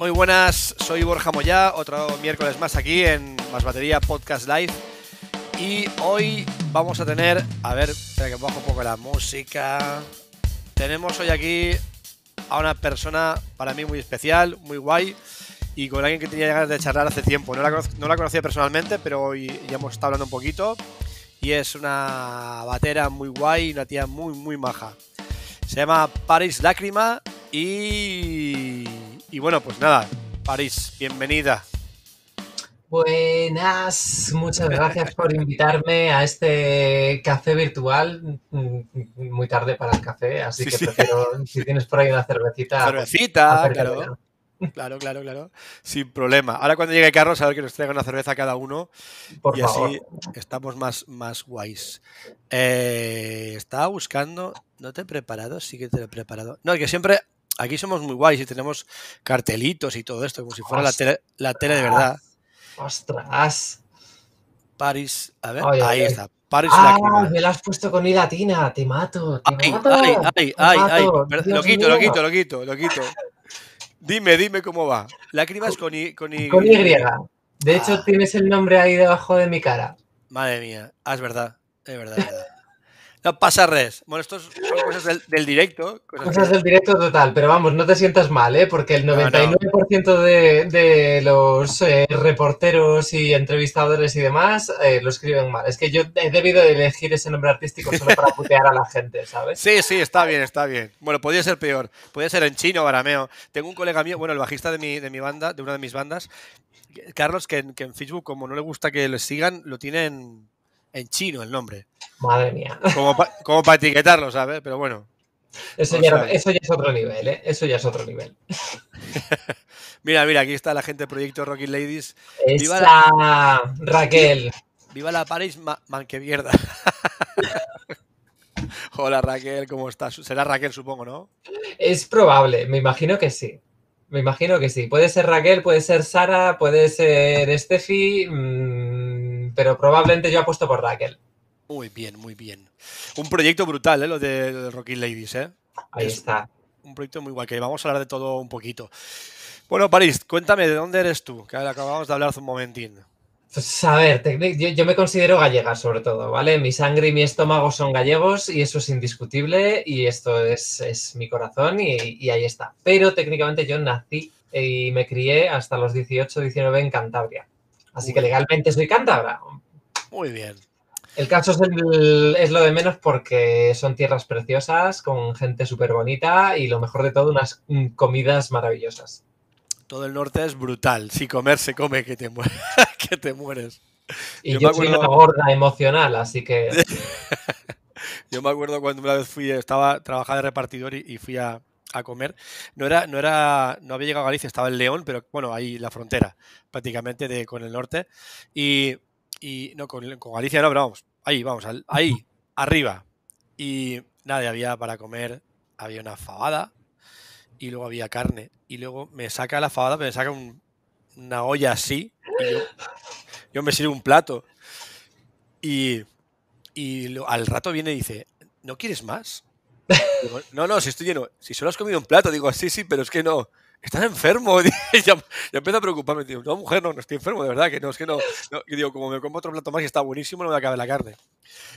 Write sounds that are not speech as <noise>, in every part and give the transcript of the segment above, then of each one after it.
Muy buenas, soy Borja Moya, otro miércoles más aquí en Más Batería Podcast Live. Y hoy vamos a tener, a ver, espera que bajo un poco la música. Tenemos hoy aquí a una persona para mí muy especial, muy guay y con alguien que tenía ganas de charlar hace tiempo. No la, no la conocía personalmente, pero hoy ya hemos estado hablando un poquito. Y es una batera muy guay, una tía muy, muy maja. Se llama Paris Lágrima y. Y bueno, pues nada, Paris, bienvenida. Buenas, muchas gracias por invitarme a este café virtual. Muy tarde para el café, así Sí, que sí. prefiero, si tienes por ahí una cervecita, Cervecita, claro. Claro, claro, claro. Sin problema. Ahora cuando llegue Carlos, a ver que nos traiga una cerveza cada uno por y favor. así estamos más, más guays. Eh, estaba buscando. ¿No te he preparado? Sí que te lo he preparado. No, que siempre. Aquí somos muy guays y tenemos cartelitos y todo esto, como si fuera la tele, la tele de verdad. Ostras. Paris. A ver, Ay, ahí ay. está. Paris Ah, me la has pusto con I latina, te mato, te Ay, mato. ay, ay, ay, Lo quito, lo quito, lo quito, lo quito. Dime, dime cómo va. Lágrimas con I. Con Y. Con Y. De hecho, Ah. tienes el nombre ahí debajo de mi cara. Madre mía, ah, es verdad, es verdad, es verdad. No pasa res. Bueno, estos son cosas del, del directo. Cosas Cosas que- del directo total, pero vamos, no te sientas mal, ¿eh? porque el No, no. 99% de, de los eh, reporteros y entrevistadores y demás eh, lo escriben mal. Es que yo he debido de elegir ese nombre artístico solo para putear a la gente, ¿sabes? Sí, sí, está bien, está bien. Bueno, podría ser peor. Podría ser en chino o arameo. Tengo un colega mío, bueno, el bajista de mi, de mi banda, de una de mis bandas, Carlos, que en, que en Facebook, como no le gusta que le sigan, lo tiene en, chino el nombre. Madre mía. Como para etiquetarlo, ¿sabes? Pero bueno. Eso ya, sea- eso ya es otro nivel, ¿eh? Eso ya es otro nivel. <laughs> Mira, mira, aquí está la gente de Proyecto Rocky Ladies. Viva Esa Raquel. Viva la Paris, ma- man que mierda. <laughs> Hola Raquel, ¿cómo estás? Será Raquel, supongo, ¿no? Es probable, me imagino que sí. Me imagino que sí. Puede ser Raquel, puede ser Sara, puede ser Steffi, mm, pero probablemente yo apuesto por Raquel. Muy bien, muy bien. Un proyecto brutal, ¿eh? Lo de, de Rocky Ladies, ¿eh? Ahí Es- está. Un proyecto muy guay, que vamos a hablar de todo un poquito. Bueno, París, cuéntame, ¿de dónde eres tú? Que acabamos de hablar hace un momentín. Pues a ver, yo, yo me considero gallega sobre todo, ¿vale? Mi sangre y mi estómago son gallegos y eso es indiscutible y esto es, es mi corazón y, y ahí está. Pero técnicamente yo nací y me crié hasta los 18, 19 en Cantabria. Así que legalmente soy cántabra. Muy bien. El caso es, el- es lo de menos porque son tierras preciosas, con gente súper bonita y lo mejor de todo, unas comidas maravillosas. Todo el norte es brutal. Si comer se come, que te, mueres. <laughs> que te mueres. Y Yo yo, me soy una gorda emocional, así que <laughs> Yo me acuerdo cuando una vez fui, estaba trabajando de repartidor y, y fui a, a comer. No era, no era, no había llegado a Galicia, estaba en León, pero bueno, ahí la frontera, prácticamente de, con el norte. Y, y no, con, con Galicia no, pero vamos, ahí, vamos, ahí, arriba. Y nada, había para comer, había una fabada y luego había carne. Y luego me saca la fabada, me saca un- una olla así. Y yo, yo me sirvo un plato. Y, y lo- al rato viene y dice, ¿no quieres más? Digo, no, no, si estoy lleno. Si solo has comido un plato, digo, sí, sí, pero es que no. Estás enfermo. <laughs> Ya, ya empiezo a preocuparme. Digo, no, mujer, no, no estoy enfermo, de verdad, que no, es que no. no". Y digo, como me como otro plato más y está buenísimo, no me acabe la carne.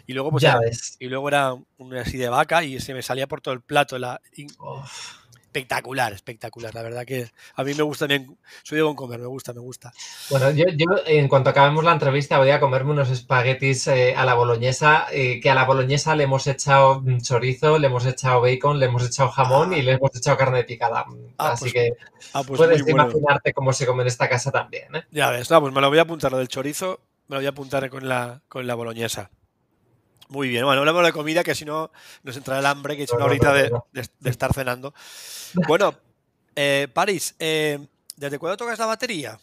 Y luego, pues, ya era, ves. y luego era un así de vaca y se me salía por todo el plato. La, y-. espectacular, espectacular. La verdad que a mí me gusta bien. Soy de buen comer, me gusta, me gusta. Bueno, yo, yo, en cuanto acabemos la entrevista voy a comerme unos espaguetis eh, a la boloñesa, eh, que a la boloñesa le hemos echado mm, chorizo, le hemos echado bacon, le hemos echado jamón y le hemos echado carne picada. Ah, Así pues que Ah, pues puedes bueno. imaginarte cómo se come en esta casa también. ¿eh? Ya ves, no, pues me lo voy a apuntar, lo del chorizo, me lo voy a apuntar con la, con la boloñesa. Muy bien, bueno, hablamos de comida, que si no nos entrará el hambre, que es una horita de estar cenando. <laughs> Bueno, eh, París, eh, ¿desde cuándo tocas la batería?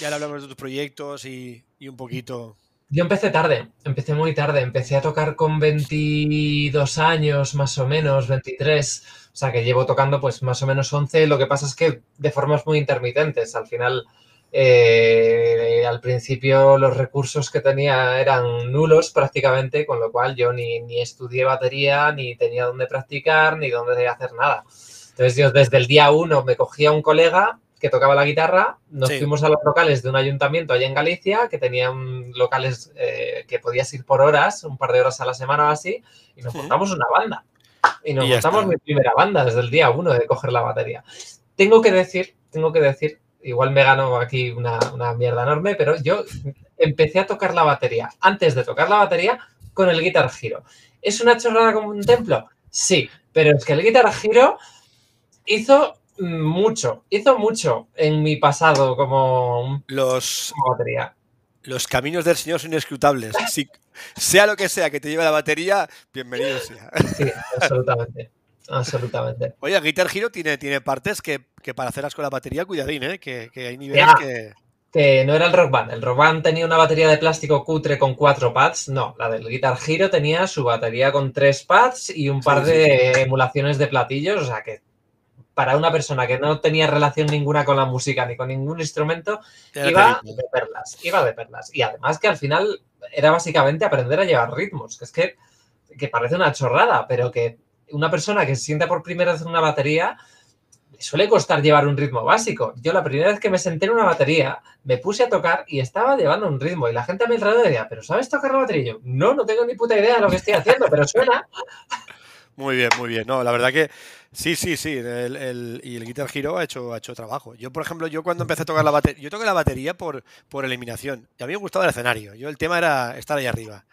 Ya le hablamos de tus proyectos y, y un poquito. Yo empecé tarde, empecé muy tarde, empecé a tocar con 22 años más o menos, 23, o sea que llevo tocando pues más o menos 11, lo que pasa es que de formas muy intermitentes, al final eh, al principio los recursos que tenía eran nulos prácticamente, con lo cual yo ni, ni estudié batería, ni tenía dónde practicar, ni dónde hacer nada. Entonces yo desde el día uno me cogía un colega que tocaba la guitarra, nos Sí. fuimos a los locales de un ayuntamiento allá en Galicia, que tenían locales eh, que podías ir por horas, un par de horas a la semana o así, y nos montamos una banda. Y nos Y montamos está. mi primera banda desde el día uno de coger la batería. Tengo que decir, tengo que decir, igual me gano aquí una, una mierda enorme, pero yo empecé a tocar la batería, antes de tocar la batería, con el Guitar Hero. ¿Es una chorrada como un templo? Sí, pero es que el Guitar Hero hizo mucho, hizo mucho en mi pasado como, Los, como batería. los caminos del Señor son inescrutables. Si, sea lo que sea que te lleve la batería, bienvenido sea. Sí, absolutamente. <laughs> Absolutamente. Oye, Guitar Hero tiene, tiene partes que, que para hacerlas con la batería, cuidadín, ¿eh? Que, que hay niveles Ya. que... Que no era el Rock Band. El Rock Band tenía una batería de plástico cutre con cuatro pads. No, la del Guitar Hero tenía su batería con tres pads y un par Sí, sí. de emulaciones de platillos. O sea que para una persona que no tenía relación ninguna con la música ni con ningún instrumento, iba terrible. de perlas, iba de perlas. Y además que al final era básicamente aprender a llevar ritmos, que es que, que parece una chorrada, pero que una persona que se sienta por primera vez en una batería le suele costar llevar un ritmo básico. Yo la primera vez que me senté en una batería, me puse a tocar y estaba llevando un ritmo. Y la gente a mi alrededor decía, ¿pero sabes tocar la batería? Y yo, no, no tengo ni puta idea de lo que estoy haciendo, pero suena. <laughs> Muy bien, muy bien. No, la verdad que sí, sí, sí. El, el- y el Guitar Hero ha hecho, ha hecho trabajo. Yo, por ejemplo, yo cuando empecé a tocar la batería, yo toqué la batería por, por eliminación. Y a mí me gustaba el escenario. Yo el tema era estar ahí arriba,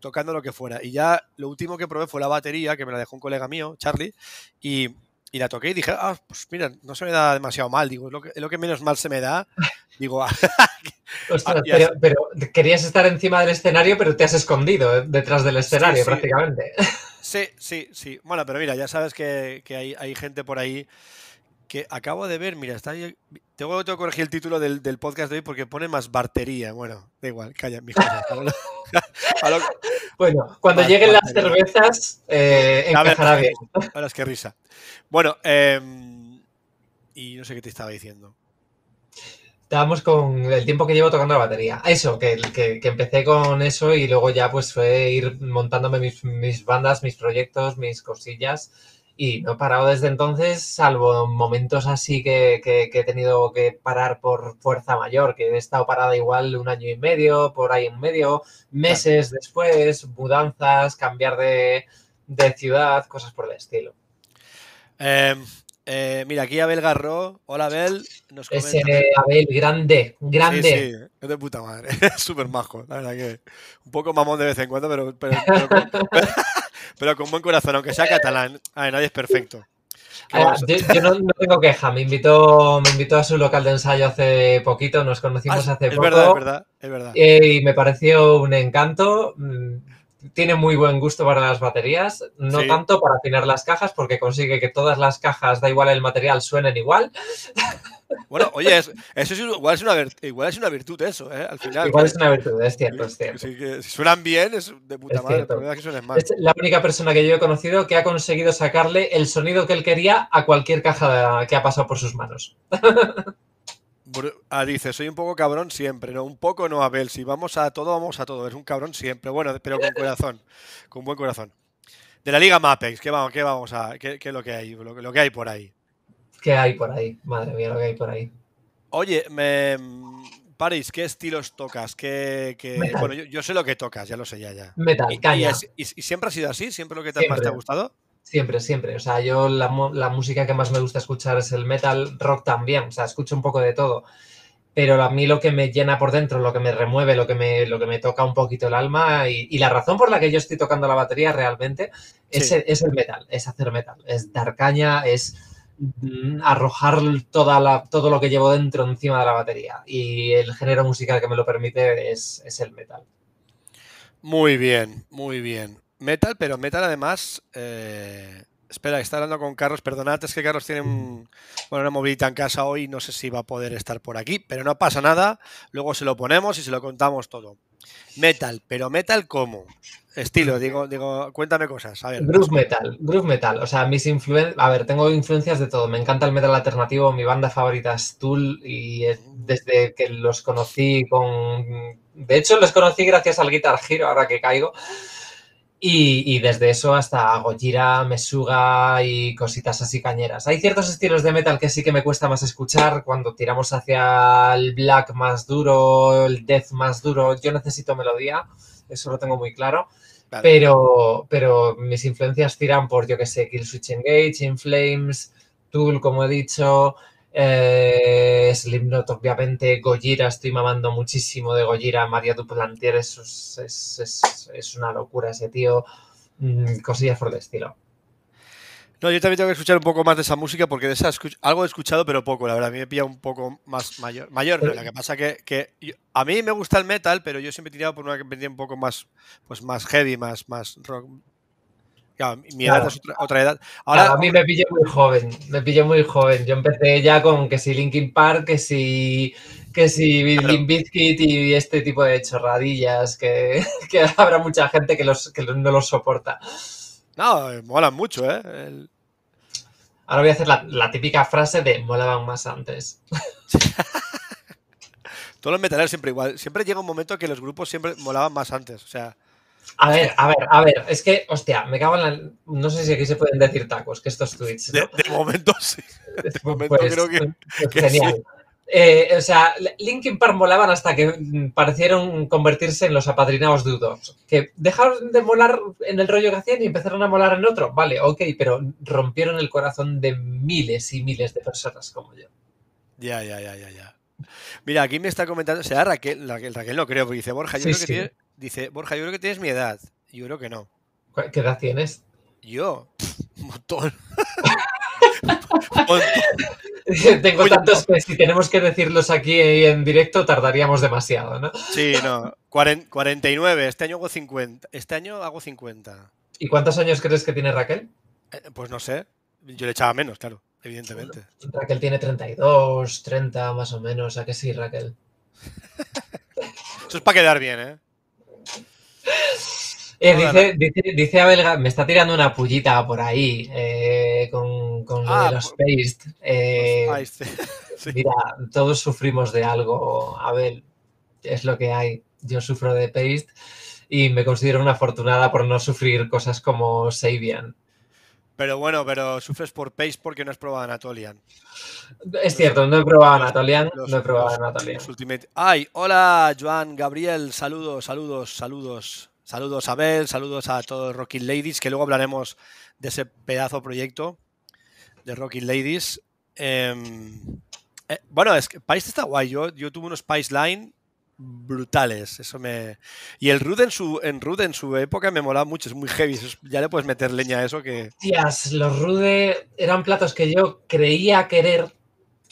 tocando lo que fuera. Y ya lo último que probé fue la batería, que me la dejó un colega mío, Charlie, y, y la toqué y dije, ah, pues mira, no se me da demasiado mal. Digo, es lo que, es lo que menos mal se me da. <laughs> Digo, ah, <laughs> Ostras, pero, pero querías estar encima del escenario, pero te has escondido eh, detrás del escenario sí. prácticamente. <laughs> Sí, sí, sí. Bueno, pero mira, ya sabes que, que hay, hay gente por ahí que acabo de ver, mira, está ahí. Tengo, tengo que corregir el título del, del podcast de hoy porque pone más bartería. Bueno, da igual, calla, <laughs> lo- Bueno, cuando lleguen las cervezas, eh, A ver, encajará bien. <laughs> Ahora es que risa. Bueno, em, y no sé qué te estaba diciendo. Estábamos con el tiempo que llevo tocando la batería. Eso, que, que, que empecé con eso y luego ya pues fue ir montándome mis, mis bandas, mis proyectos, mis cosillas. Y no he parado desde entonces, salvo momentos así que, que- que he tenido que parar por fuerza mayor, que he estado parada igual un año y medio, por ahí en medio, meses después, mudanzas, cambiar de, de ciudad, cosas por el estilo. Em, eh, mira, aquí Abel Garro. Hola Abel. Nos. Ese Abel, grande, grande. Sí, sí, es de puta madre. <laughs> Es súper majo, la verdad que un poco mamón de vez en cuando, pero, pero, pero con, <laughs> pero con buen corazón, aunque sea catalán. A ver, nadie es perfecto. ¿Qué Ah, yo, yo no, no tengo queja, me invitó, me invitó a su local de ensayo hace poquito, nos conocimos Ah, hace es poco verdad, es verdad, es verdad. eh, y me pareció un encanto. Tiene muy buen gusto para las baterías, no Sí. tanto para afinar las cajas, porque consigue que todas las cajas, da igual el material, suenen igual. <laughs> Bueno, oye, es- eso es, igual, es una, igual es una virtud eso, ¿eh? Al final. Igual es una virtud, es cierto, es cierto. que si suenan bien, es de puta Es madre. Problema es que suenen mal. Es la única persona que yo he conocido que ha conseguido sacarle el sonido que él quería a cualquier caja que ha pasado por sus manos. <laughs> Ah, dice, soy un poco cabrón siempre, ¿no? Un poco no, Abel. Si vamos a todo, vamos a todo. Es un cabrón siempre. Bueno, pero con corazón. <laughs> con buen corazón. De la Liga Mapex, ¿qué vamos, qué vamos a. ¿Qué, qué es lo que hay? Lo, que- lo que hay por ahí. ¿Qué hay por ahí? Madre mía, lo que hay por ahí. Oye, me. Paris, ¿qué estilos tocas? ¿Qué. Bueno, yo, yo sé lo que tocas, ya lo sé ya. ya. Metal, ¿Y, y siempre ha sido así? ¿Siempre lo que te- más te ha gustado? Siempre, siempre. O sea, yo la, la música que más me gusta escuchar es el metal, rock también. O sea, escucho un poco de todo. Pero a mí lo que me llena por dentro, lo que me remueve, lo que me, lo que me toca un poquito el alma y, y la razón por la que yo estoy tocando la batería realmente es, Sí. el, es el metal, es hacer metal, es dar caña, es mm, arrojar toda la, todo lo que llevo dentro encima de la batería. Y el género musical que me lo permite es, es el metal. Muy bien, muy bien. Metal, pero metal además. eh, Espera, está hablando con Carlos. Perdonad, es que Carlos tiene un- bueno, una movilidad en casa hoy. No sé si va a poder estar por aquí, pero no pasa nada. Luego se lo ponemos y se lo contamos todo. Metal, pero metal cómo? Estilo, digo, digo, cuéntame cosas. A ver. Groove metal, groove metal. O sea, mis influencias. A ver, tengo influencias de todo. Me encanta el metal alternativo. Mi banda favorita es Tool. Y es desde que los conocí con. De hecho, los conocí gracias al Guitar Hero, ahora que caigo. Y, desde eso hasta Gojira, Mesuga y cositas así cañeras. Hay ciertos estilos de metal que sí que me cuesta más escuchar cuando tiramos hacia el black más duro, el death más duro. Yo necesito melodía, eso lo tengo muy claro. Pero, pero mis influencias tiran por, yo que sé, Killswitch Engage, In Flames, Tool, como he dicho, eh, Slipknot, obviamente, Gojira, estoy mamando muchísimo de Gojira, María Duplantier, es, es, es, una locura ese tío, mm, cosillas por el estilo. No, yo también tengo que escuchar un poco más de esa música porque de esa algo he escuchado, pero poco, la verdad. A mí me pilla un poco más mayor. Mayor, no, lo que pasa que, que a mí me gusta el metal, pero yo siempre he tirado por una que me un poco más, pues más heavy, más, más rock, mi edad es otra, edad. Ahora, a mí me pillé muy joven, me pillé muy joven. Yo empecé ya con que si Linkin Park, que si que si Bizkit y este tipo de chorradillas <laughs> que, habrá mucha gente que, los, que no los soporta. No, molan mucho, ¿eh? Ahora voy a hacer la, típica frase de molaban más antes. <laughs> Todos los metaleros siempre igual. Siempre llega un momento que los grupos siempre molaban más antes. O sea, a ver, a ver, a ver, es que, hostia, me cago en la... No sé si aquí se pueden decir tacos, que estos tweets. De, momento sí. De momento pues, creo que. Pues genial. Eh, o sea, Linkin Park molaban hasta que parecieron convertirse en los apadrinados de U2. Que dejaron de molar en el rollo que hacían y empezaron a molar en otro. Vale, ok, pero rompieron el corazón de miles y miles de personas como yo. Ya, ya, ya, ya, ya. Mira, aquí me está comentando, o sea, Raquel, Raquel, Raquel no creo, porque dice Borja, yo creo que tiene Dice, Borja, yo creo que tienes mi edad. Yo creo que no. ¿Qué edad tienes? Yo, un montón. <laughs> Tengo tantos que si tenemos que decirlos aquí en directo tardaríamos demasiado, ¿no? Sí, no. 49, este año hago 50. Este año hago 50. ¿Y cuántos años crees que tiene Raquel? Eh, pues no sé. Yo le echaba menos, claro, evidentemente. Raquel tiene 32, 30 más o menos. ¿A qué sí, Raquel? <laughs> Eso es para quedar bien, ¿eh? Eh, dice, dice, dice, Abel, me está tirando una pullita por ahí eh, con, con ah, los Paste. Eh, <laughs> mira, todos sufrimos de algo, Abel. Es lo que hay. Yo sufro de Paste y me considero una afortunada por no sufrir cosas como Sabian. Pero bueno, pero sufres por Paste porque no has probado Anatolian. Es cierto, no he probado Anatolian. no he probado Anatolian. Ay, hola, Joan, Gabriel, saludos, saludos, saludos. Saludos a Abel, saludos a todos Rocky Ladies, que luego hablaremos de ese pedazo proyecto de Rocky Ladies. Em, eh, bueno, es que País está guay. Yo, yo tuve unos Spice Line brutales. Eso me. Y el Rude en su, en Rude en su época me molaba mucho, es muy heavy. ya le puedes meter leña a eso que. Tías, los Rude eran platos que yo creía querer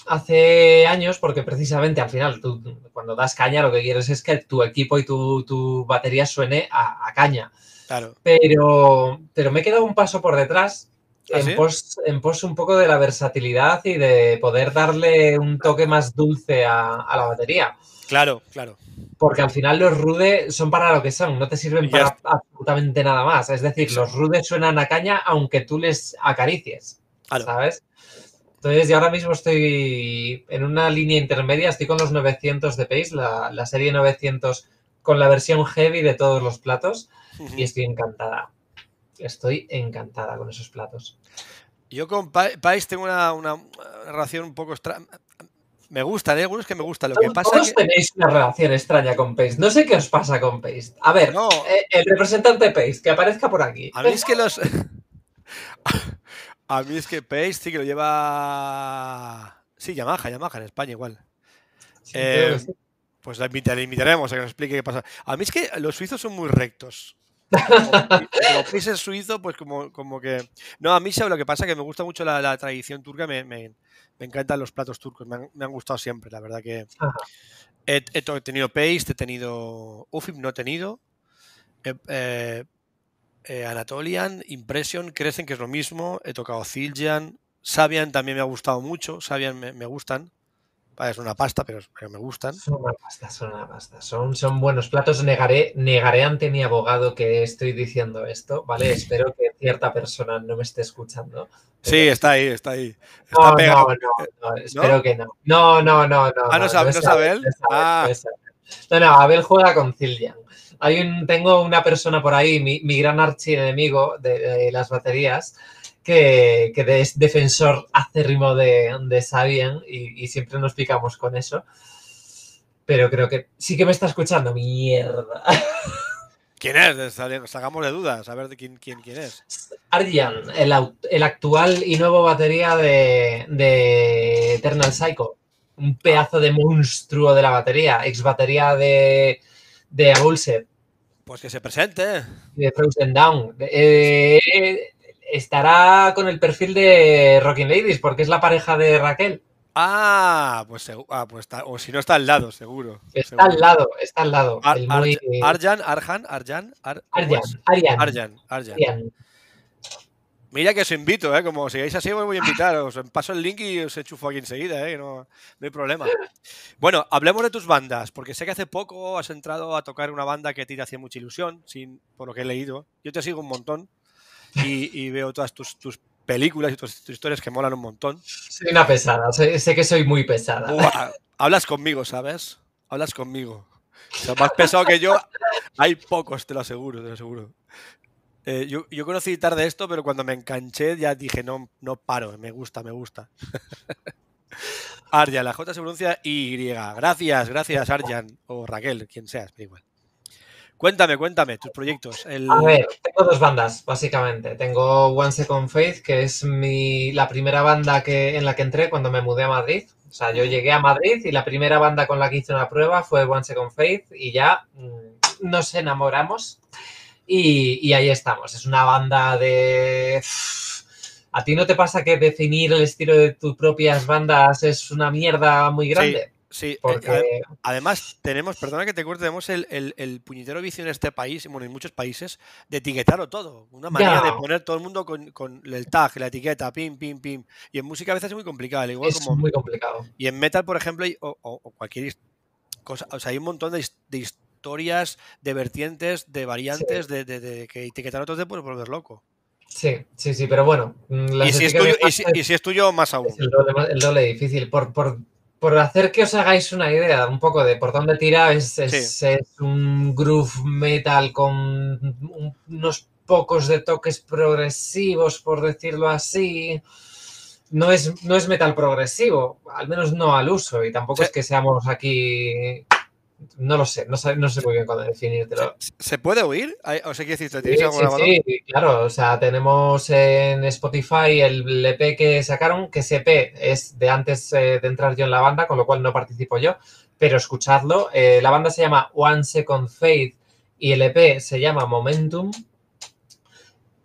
hace años, porque precisamente al final tú cuando das caña lo que quieres es que tu equipo y tu, batería suene a, caña. Claro. Pero, pero me he quedado un paso por detrás ¿Ah, en, pos, en, pos, un poco de la versatilidad y de poder darle un toque más dulce a, la batería. Claro, claro. Porque al final los rude son para lo que son, no te sirven para absolutamente nada más. Es decir, los rude suenan a caña aunque tú les acaricies. ¿Sabes? Entonces, yo ahora mismo estoy en una línea intermedia, estoy con los 900 de Pace, la, serie 900 con la versión heavy de todos los platos y estoy encantada. Estoy encantada con esos platos. Yo con Pace tengo una, relación un poco extraña. Me gustan, ¿eh? algunos que me gustan. Lo que pasa Todos tenéis una relación extraña con Pace. No sé qué os pasa con Pace. A ver, eh, el representante Pace, que aparezca por aquí. A mí es que los. <laughs> A mí es que Pace sí que lo lleva. Sí, Yamaha, Yamaha en España igual. Eh, pues la invitaremos a que nos explique qué pasa. A mí es que los suizos son muy rectos. <laughs> Como, Pace es suizo, pues como, como que. No, a mí sabe lo que pasa, que me gusta mucho la, tradición turca, me, me, encantan los platos turcos, me han, gustado siempre, la verdad que. He, tenido Paste, he tenido. Ufim no he tenido. eh, eh, Anatolian, Impression, crecen que es lo mismo. He tocado Zildjian. Sabian también me ha gustado mucho. Sabian me, me gustan. Es una pasta, pero, me gustan. Son una pasta, son una pasta. Son, son buenos platos. Negaré, negaré ante mi abogado que estoy diciendo esto, ¿vale? <laughs> Espero que cierta persona no me esté escuchando. Sí, está ahí, está ahí. no, no, no, espero que no. No, no, no, no. Ah, no, no, no, Abel. Ah. No, no, Abel juega con Zildjian. Hay un, tengo una persona por ahí, mi, mi gran archienemigo de, de las baterías, que, que es defensor acérrimo de, de Sabian y, y siempre nos picamos con eso. Pero creo que sí que me está escuchando. Mierda. <laughs> ¿Quién es? Sacamos de dudas, a ver de quién, quién, quién es. Arjan, el, el actual y nuevo batería de, de Eternal Psycho. Un pedazo de monstruo de la batería, ex batería de, de Abulset, Pues que se presente. de Frozen Down. Eh, estará con el perfil de Rocking Ladies, porque es la pareja de Raquel. Ah, pues, ah, pues está, o si no está al lado, seguro. Está seguro. al lado, está al lado. Ar- muy- Arjan, Arjan, Arjan, Ar- ¿cómo Arjan? Arjan, Arjan, Arjan. Arjan. Mira que os invito, ¿eh? Como sigáis así, os voy a invitar. Os paso el link y os enchufo aquí enseguida, ¿eh? No, no hay problema. Bueno, hablemos de tus bandas, porque sé que hace poco has entrado a tocar una banda que a ti te hacía mucha ilusión, sin, por lo que he leído. Yo te sigo un montón y, y veo todas tus, tus películas y tus, tus historias que molan un montón. Soy una pesada, sé, sé que soy muy pesada. Hablas conmigo, ¿sabes? Hablas conmigo. O sea, más pesado que yo, hay pocos, te lo aseguro, te lo aseguro. Eh, yo, yo conocí tarde esto, pero cuando me enganché ya dije, no, no paro, me gusta, me gusta. <laughs> Arjan, la J se pronuncia Y. Gracias, gracias, Arjan. O Raquel, quien seas, da igual. Cuéntame, cuéntame, tus proyectos. El... A ver, tengo dos bandas, básicamente. Tengo One Second Faith, que es mi, la primera banda que, en la que entré cuando me mudé a Madrid. O sea, yo llegué a Madrid y la primera banda con la que hice una prueba fue One Second Faith y ya mm, nos enamoramos y, y ahí estamos. Es una banda de... ¿A ti no te pasa que definir el estilo de tus propias bandas es una mierda muy grande? Sí, eh, Porque... ade- además tenemos, perdona que te corte, tenemos el, el- el puñetero vicio en este país, bueno, en muchos países, de etiquetarlo todo. Una manera de poner todo el mundo con, con el tag, la etiqueta, pim, pim, pim. Y en música a veces es muy complicado, al igual Es como... muy complicado. Y en metal, por ejemplo, hay- o, o- o cualquier cosa, o sea, hay un montón de, de historias, de vertientes, de variantes, de, de- de que etiquetar otros te puedes volver loco. Sí, sí, sí, pero bueno. mm, Y si, es tuyo, y, si, y si es tuyo, más aún. Es el doble, el doble difícil. Por, por, por hacer que os hagáis una idea un poco de por dónde tira, es, es, es un groove metal con un- unos pocos de toques progresivos, por decirlo así. No es, no es metal progresivo, al menos no al uso, y tampoco Sí. es que seamos aquí. No lo sé, no sé, no sé muy bien cómo definírtelo. ¿Se puede oír? O sea, quiero decir, ¿tienes sí, sí, claro. O sea, tenemos en Spotify el EP que sacaron, que ese EP es de antes eh, de entrar yo en la banda, con lo cual no participo yo, pero escuchadlo. Eh, la banda se llama One Second Faith y el EP se llama Momentum.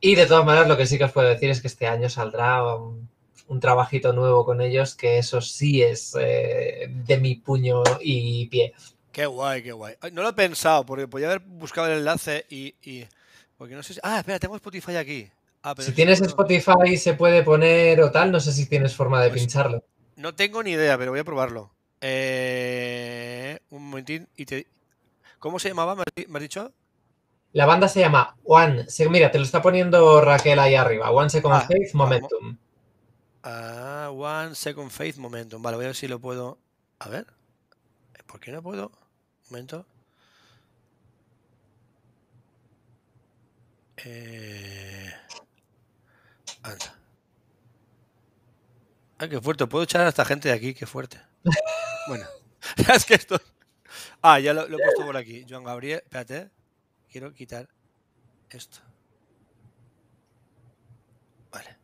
Y de todas maneras, lo que sí que os puedo decir es que este año saldrá un, un trabajito nuevo con ellos, que eso sí es eh, de mi puño y pie. Qué guay, qué guay. Ay, No lo he pensado, porque podía haber buscado el enlace y. y- porque no sé si. Ah, espera, tengo Spotify aquí. Ah, pero Si tienes no- Spotify se puede poner o tal, no sé si tienes forma de Pues- pincharlo. No tengo ni idea, pero voy a probarlo. Eh, un momentín y te. ¿Cómo se llamaba? ¿Me has dicho? La banda se llama One. Mira, te lo está poniendo Raquel ahí arriba. One Second Ah, Faith vamos. Momentum. Ah, One Second Faith Momentum. Vale, voy a ver si lo puedo. A ver. ¿Por qué no puedo? Momento. Eh... Anda. Ah, qué fuerte. Puedo echar a esta gente de aquí, qué fuerte. <laughs> Bueno, <laughs> es que esto. Ah, ya lo, lo he puesto por aquí. Joan Gabriel, espérate. Quiero quitar esto. Vale.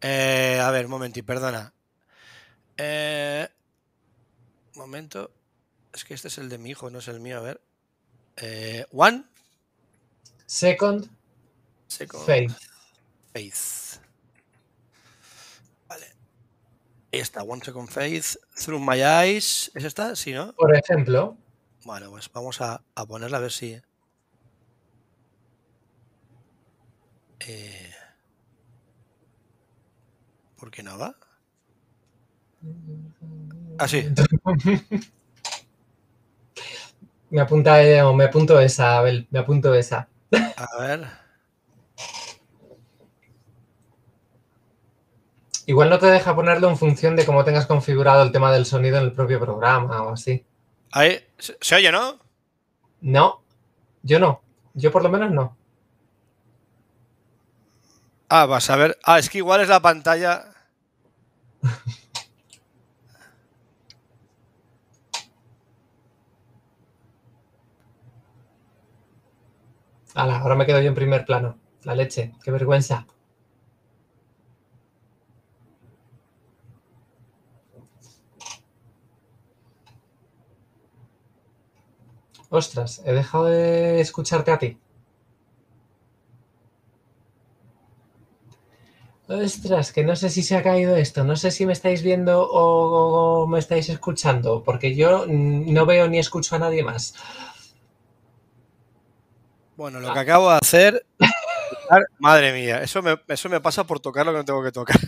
Eh, a ver, un momento, perdona. Eh, momento. Es que este es el de mi hijo, no es el mío. A ver. Eh, one Second second Faith. faith. Vale. Esta, One Second Faith, Through My Eyes. ¿Es esta? Sí, ¿no? Por ejemplo, Bueno, pues vamos a, a ponerla a ver si. Eh, ¿Por qué no va? Ah, sí. <laughs> me apunta o me apunto esa, Abel, me apunto esa. A ver. Igual no te deja ponerlo en función de cómo tengas configurado el tema del sonido en el propio programa o así. Ahí. ¿Se, se oye, no? No, Yo no. Yo por lo menos no. Ah, vas a ver. Ah, es que igual es la pantalla. <laughs> Ahora me quedo yo en primer plano. La leche, qué vergüenza. Ostras, he dejado de escucharte a ti. Ostras, que no sé si se ha caído esto, no sé si me estáis viendo o me estáis escuchando, porque yo no veo ni escucho a nadie más. Bueno, lo que acabo de hacer. <laughs> Madre mía, eso me, eso me pasa por tocar lo que no tengo que tocar. <laughs>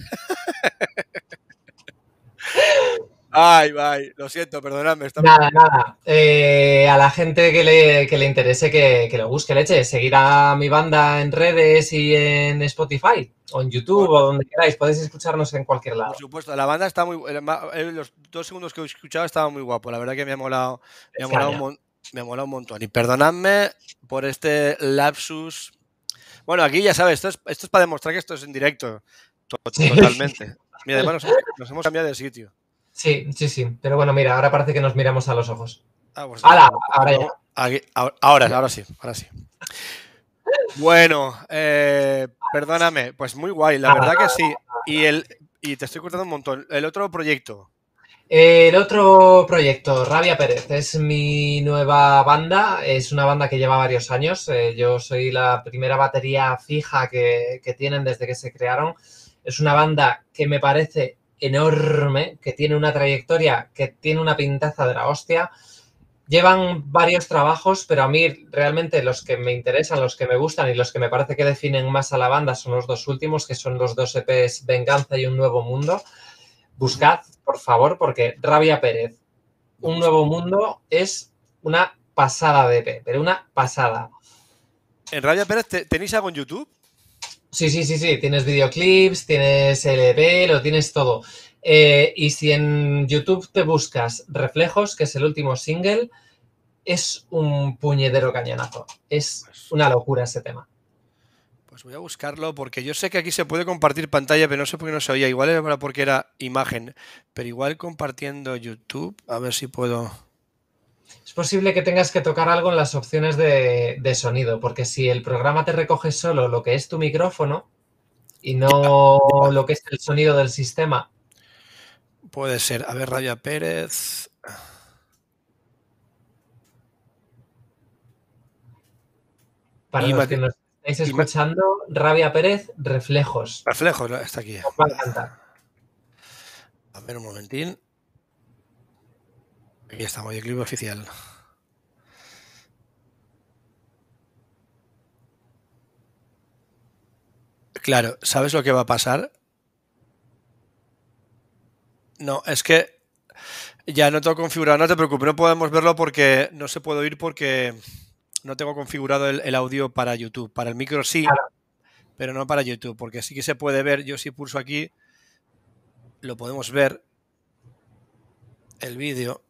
Ay, bye, lo siento, perdonadme. Nada, nada. Eh, a la gente que le, interese que, lo busque leche, seguir a mi banda en redes y en Spotify o en YouTube o donde queráis. Podéis escucharnos en cualquier lado. Por supuesto, la banda está muy. Los dos segundos que he escuchado estaban muy guapo. La verdad que me ha molado, me ha molado un, me mola un montón. Y perdonadme por este lapsus. Bueno, aquí ya sabes, esto es, esto es para demostrar que esto es en directo. <laughs> Totalmente. Mira, además nos, hemos cambiado de sitio. Sí, sí, sí. Pero bueno, mira, ahora parece que nos miramos a los ojos. Ah, pues ahora ya. ahora, ahora sí, ahora sí. Bueno, eh, perdóname, pues muy guay, la verdad que sí. Y, el, y te estoy cortando un montón. El otro proyecto, el otro proyecto, Rabia Pérez, es mi nueva banda. Es una banda que lleva varios años. Eh, yo soy la primera batería fija que, tienen desde que se crearon. Es una banda que me parece enorme, que tiene una trayectoria, que tiene una pintaza de la hostia. Llevan varios trabajos, pero a mí realmente los que me interesan, los que me gustan y los que me parece que definen más a la banda son los dos últimos, que son los dos EPs Venganza y Un Nuevo Mundo. Buscad, por favor, porque Rabia Pérez, Un Nuevo Mundo es una pasada de EP, pero una pasada. ¿En Rabia Pérez tenéis algo en YouTube? Sí, sí, sí, sí. Tienes videoclips, tienes LP, lo tienes todo. Eh, y si en YouTube te buscas Reflejos, que es el último single, es un puñedero cañonazo. Es pues una locura ese tema. Pues voy a buscarlo porque yo sé que aquí se puede compartir pantalla, pero no sé por qué no se oía. Igual era porque era imagen, pero igual compartiendo YouTube, a ver si puedo. Es posible que tengas que tocar algo en las opciones de, sonido, porque si el programa te recoge solo lo que es tu micrófono y no lo que es el sonido del sistema. Puede ser. A ver, Raya Pérez. Para los que nos Estáis escuchando Rabia Pérez, Reflejos. Reflejos, está aquí. va a encantar. A ver un momentín. Aquí estamos, el clip oficial. Claro, ¿sabes lo que va a pasar? No, es que ya no tengo configurado, no te preocupes, no podemos verlo porque no se puede oír porque no tengo configurado el, audio para YouTube. Para el micro sí, pero no para YouTube, porque sí que se puede ver. Yo si pulso aquí, lo podemos ver el vídeo,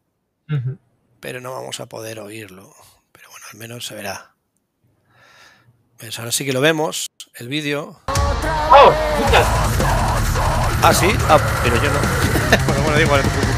pero no vamos a poder oírlo. Pero bueno, al menos se verá. Pues ahora sí que lo vemos, el vídeo. Oh, ah, sí, ah, pero yo no. <laughs> bueno, bueno, igual.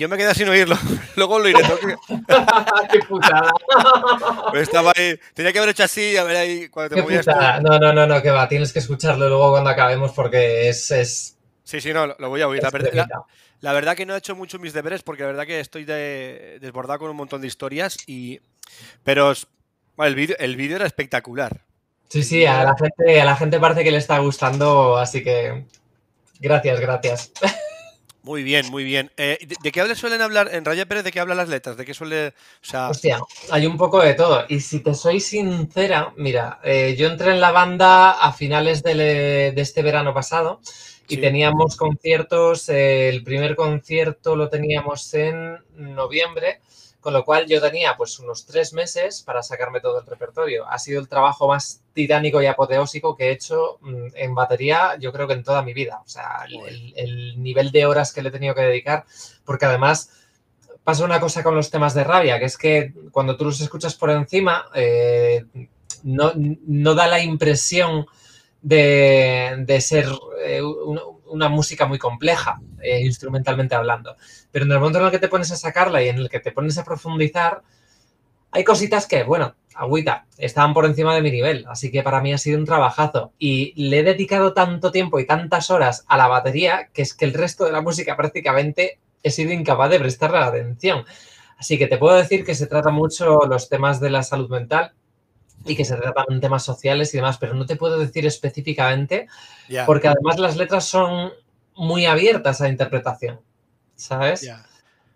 Yo me quedé sin oírlo. <laughs> Luego lo iré. <laughs> ¡Qué putada! <laughs> Estaba ahí. Tenía que haber hecho así, a ver ahí cuando te ¡Qué movías! No, no, no, no, que va. Tienes que escucharlo luego cuando acabemos porque es... es, Sí, sí, no, lo, voy a oír. La, verdad- la- verdad que no he hecho mucho mis deberes porque la verdad que estoy de- desbordado con un montón de historias y... Pero el vídeo el era espectacular. Sí, sí, a la, gente, a la gente parece que le está gustando, así que... Gracias, gracias. Muy bien, muy bien. Eh, ¿de, de qué suelen hablar en Raya Pérez? ¿De qué hablan las letras? ¿De qué suele...? O sea, Hostia, hay un poco de todo. Y si te soy sincera, mira, eh, yo entré en la banda a finales de este verano pasado y Sí. teníamos conciertos. eh, el primer concierto lo teníamos en noviembre, con lo cual yo tenía pues unos tres meses para sacarme todo el repertorio. Ha sido el trabajo más titánico y apoteósico que he hecho mm, en batería, yo creo que en toda mi vida. O sea, el- el- el nivel de horas que le he tenido que dedicar, porque además pasa una cosa con los temas de rabia, que es que cuando tú los escuchas por encima, eh, no, no da la impresión de, de ser eh, una, una música muy compleja, eh, instrumentalmente hablando. Pero en el momento en el que te pones a sacarla y en el que te pones a profundizar, hay cositas que, bueno, agüita, estaban por encima de mi nivel. Así que para mí ha sido un trabajazo. Y le he dedicado tanto tiempo y tantas horas a la batería que es que el resto de la música prácticamente he sido incapaz de prestarle atención. Así que te puedo decir que se trata mucho los temas de la salud mental y que se tratan temas sociales y demás, pero no te puedo decir específicamente porque además las letras son muy abiertas a interpretación, ¿sabes? ya.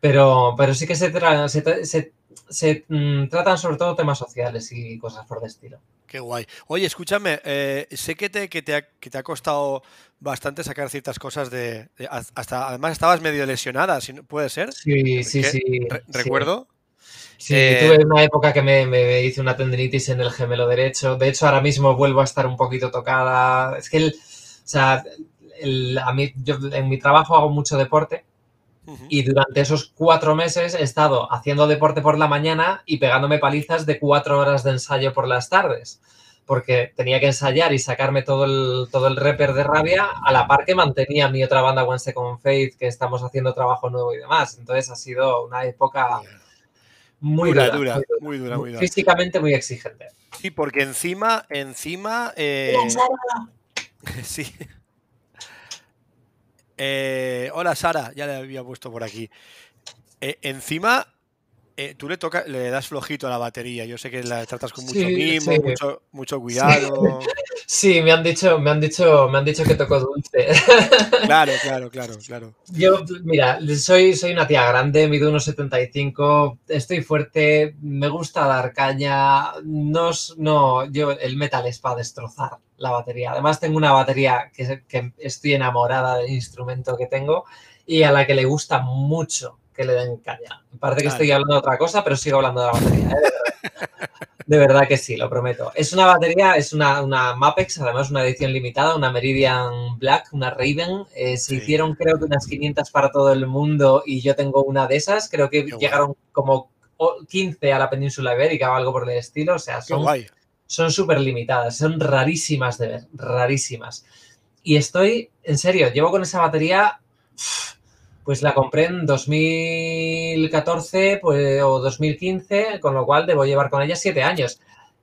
Pero, pero sí que se, tra- se, se- se, mm, tratan sobre todo temas sociales y cosas por el estilo. Qué guay. Oye, escúchame, eh, sé que te, que, te ha, que te ha costado bastante sacar ciertas cosas de, de- hasta además estabas medio lesionada, si no- puede ser. Sí, sí, sí. Re- sí. recuerdo. Sí, Eh, tuve una época que me, me hice una tendinitis en el gemelo derecho. De hecho, ahora mismo vuelvo a estar un poquito tocada. Es que, el, o sea, el- a mí, yo en mi trabajo hago mucho deporte y durante esos cuatro meses he estado haciendo deporte por la mañana y pegándome palizas de cuatro horas de ensayo por las tardes. Porque tenía que ensayar y sacarme todo el, todo el reper de rabia a la par que mantenía mi otra banda One Second Faith, que estamos haciendo trabajo nuevo y demás. Entonces ha sido una época muy Dura, dura, dura, muy dura. muy dura. Físicamente muy exigente. Sí, porque encima, encima, eh, <laughs> sí. Eh, hola Sara, ya le había puesto por aquí. Eh, encima, eh, tú le tocas, le das flojito a la batería. Yo sé que la tratas con mucho Sí, mimo, sí. mucho, mucho cuidado. <laughs> Sí, me han dicho, me han dicho, me han dicho que toco dulce. <laughs> Claro, claro, claro, claro. Yo, mira, soy, soy una tía grande, mido unos 75, estoy fuerte, me gusta dar caña, no, no, yo, el metal es para destrozar la batería. Además tengo una batería que, que estoy enamorada del instrumento que tengo y a la que le gusta mucho que le den caña. Parece que Vale. estoy hablando de otra cosa, pero sigo hablando de la batería. ¿eh? De <laughs> verdad. De verdad que sí, lo prometo. Es una batería, es una, una Mapex, además una edición limitada, una Meridian Black, una Raven. Eh, se Sí. hicieron creo que unas 500 para todo el mundo y yo tengo una de esas. Creo que Qué guay. llegaron como o- 15 a la península ibérica o algo por el estilo. O sea, son súper limitadas, son rarísimas de ver, rarísimas. Y estoy, en serio, llevo con esa batería, pues la compré en 2014 pues, o 2015, con lo cual debo llevar con ella siete años.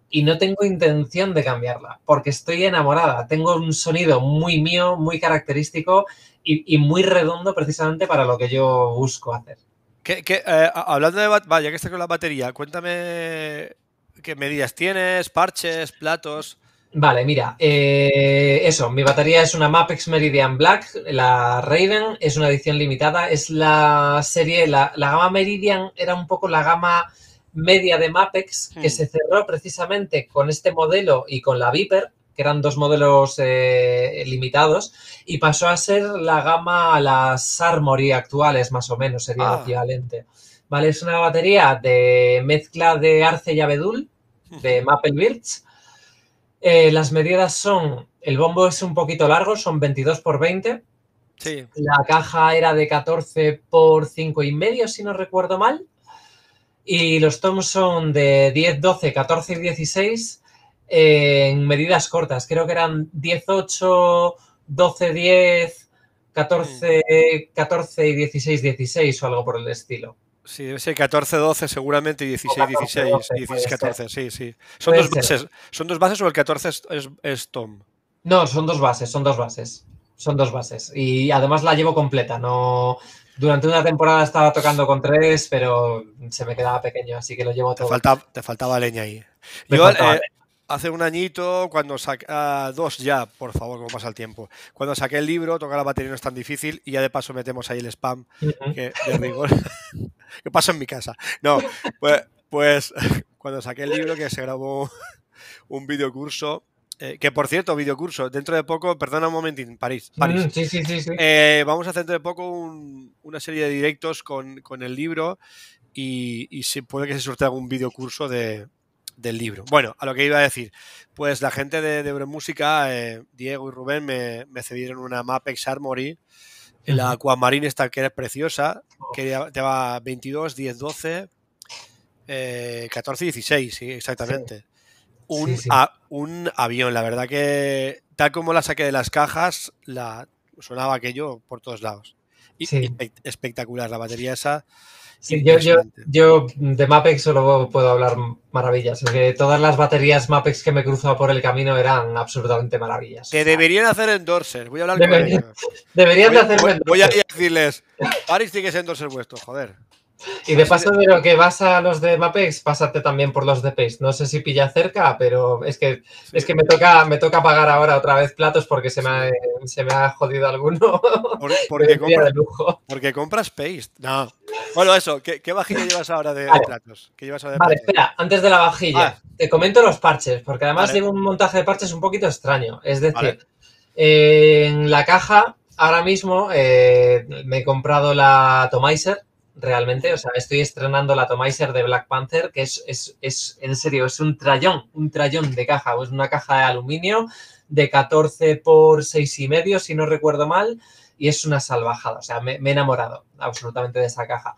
Y no tengo intención de cambiarla, porque estoy enamorada. Tengo un sonido muy mío, muy característico y, muy redondo precisamente para lo que yo busco hacer. ¿Qué- qué, eh, hablando de bat- vaya que está con la batería, cuéntame qué medidas tienes, parches, platos. Vale, mira, eh, eso, mi batería es una Mapex Meridian Black, la Raven es una edición limitada, es la serie, la, la gama Meridian era un poco la gama media de Mapex que Hmm. se cerró precisamente con este modelo y con la Viper, que eran dos modelos eh, limitados, y pasó a ser la gama, las Armory actuales más o menos, sería Ah. el equivalente. Vale, es una batería de mezcla de arce y abedul, de Maple Birch. Eh, las medidas son, el bombo es un poquito largo, son 22 por 20. Sí, La caja era de 14 por 5 y medio, si no recuerdo mal. Y los toms son de 10, 12, 14 y 16 eh, en medidas cortas. Creo que eran 18, 12, 10, 14, 14 y 16, 16 o algo por el estilo. Sí, debe ser 14-12 seguramente y 16-16, 16-14, sí, sí. ¿Son Puede dos, ser. bases, ¿Son dos bases o el 14 es, es- es Tom? No, son dos bases, son dos bases. Son dos bases. Y además la llevo completa. No. Durante una temporada estaba tocando con tres, pero se me quedaba pequeño, así que lo llevo Te, todo. falta, te faltaba leña ahí. Me Yo, eh, hace un añito, cuando saqué. ah, dos ya, por favor, como pasa el tiempo. Cuando saqué el libro, tocar la batería no es tan difícil y ya de paso metemos ahí el spam que de rigor. <laughs> que pasa en mi casa. No, pues, pues <laughs> cuando saqué el libro, que se grabó un videocurso. eh, que por cierto, videocurso, dentro de poco, perdona un momentín, París. París. Mm, sí, sí, sí, sí. Eh, vamos a hacer dentro de poco un- una serie de directos con, con el libro y, y si puede que se sortee algún videocurso de, del libro. Bueno, a lo que iba a decir, pues la gente de, de Euromúsica, eh, Diego y Rubén, me, me cedieron una Mapex Armory, la. Aquamarine esta que es preciosa, que te va 22, 10, 12, eh, 14 y 16, sí, exactamente. Un, Sí, sí. a- un avión, la verdad que tal como la saqué de las cajas, la sonaba aquello por todos lados. Y, espectacular, la batería esa. Sí, yo, yo, yo de Mapex solo puedo hablar maravillas, porque todas las baterías Mapex que me he cruzado por el camino eran absolutamente maravillas. Que O sea, deberían hacer endorser. Voy a hablar con Deberían- ellos. <laughs> deberían Voy, de hacerme voy- voy a decirles, Paris tiene que ser endorser vuestro, joder. Y de paso de lo que vas a los de Mapex, pásate también por los de Pace. No sé si pilla cerca, pero es que, es que me toca, me toca pagar ahora otra vez platos porque se me ha, se me ha jodido alguno. Por- <laughs> porque, Vendría compra- de lujo. porque compras paste. No. Bueno, eso, ¿qué, qué vajilla llevas ahora de, Vale. platos? ¿Qué llevas ahora de Vale, platos? espera, antes de la vajilla, Ah. te comento los parches, porque además Vale. llevo un montaje de parches un poquito extraño. Es decir, eh, en la caja, ahora mismo eh, me he comprado la Atomizer, realmente, o sea, estoy estrenando la Atomizer de Black Panther, que es, es, es en serio, es un trayón, un trayón de caja, es una caja de aluminio de 14 por 6 y medio, si no recuerdo mal, y es una salvajada, o sea, me, me he enamorado absolutamente de esa caja.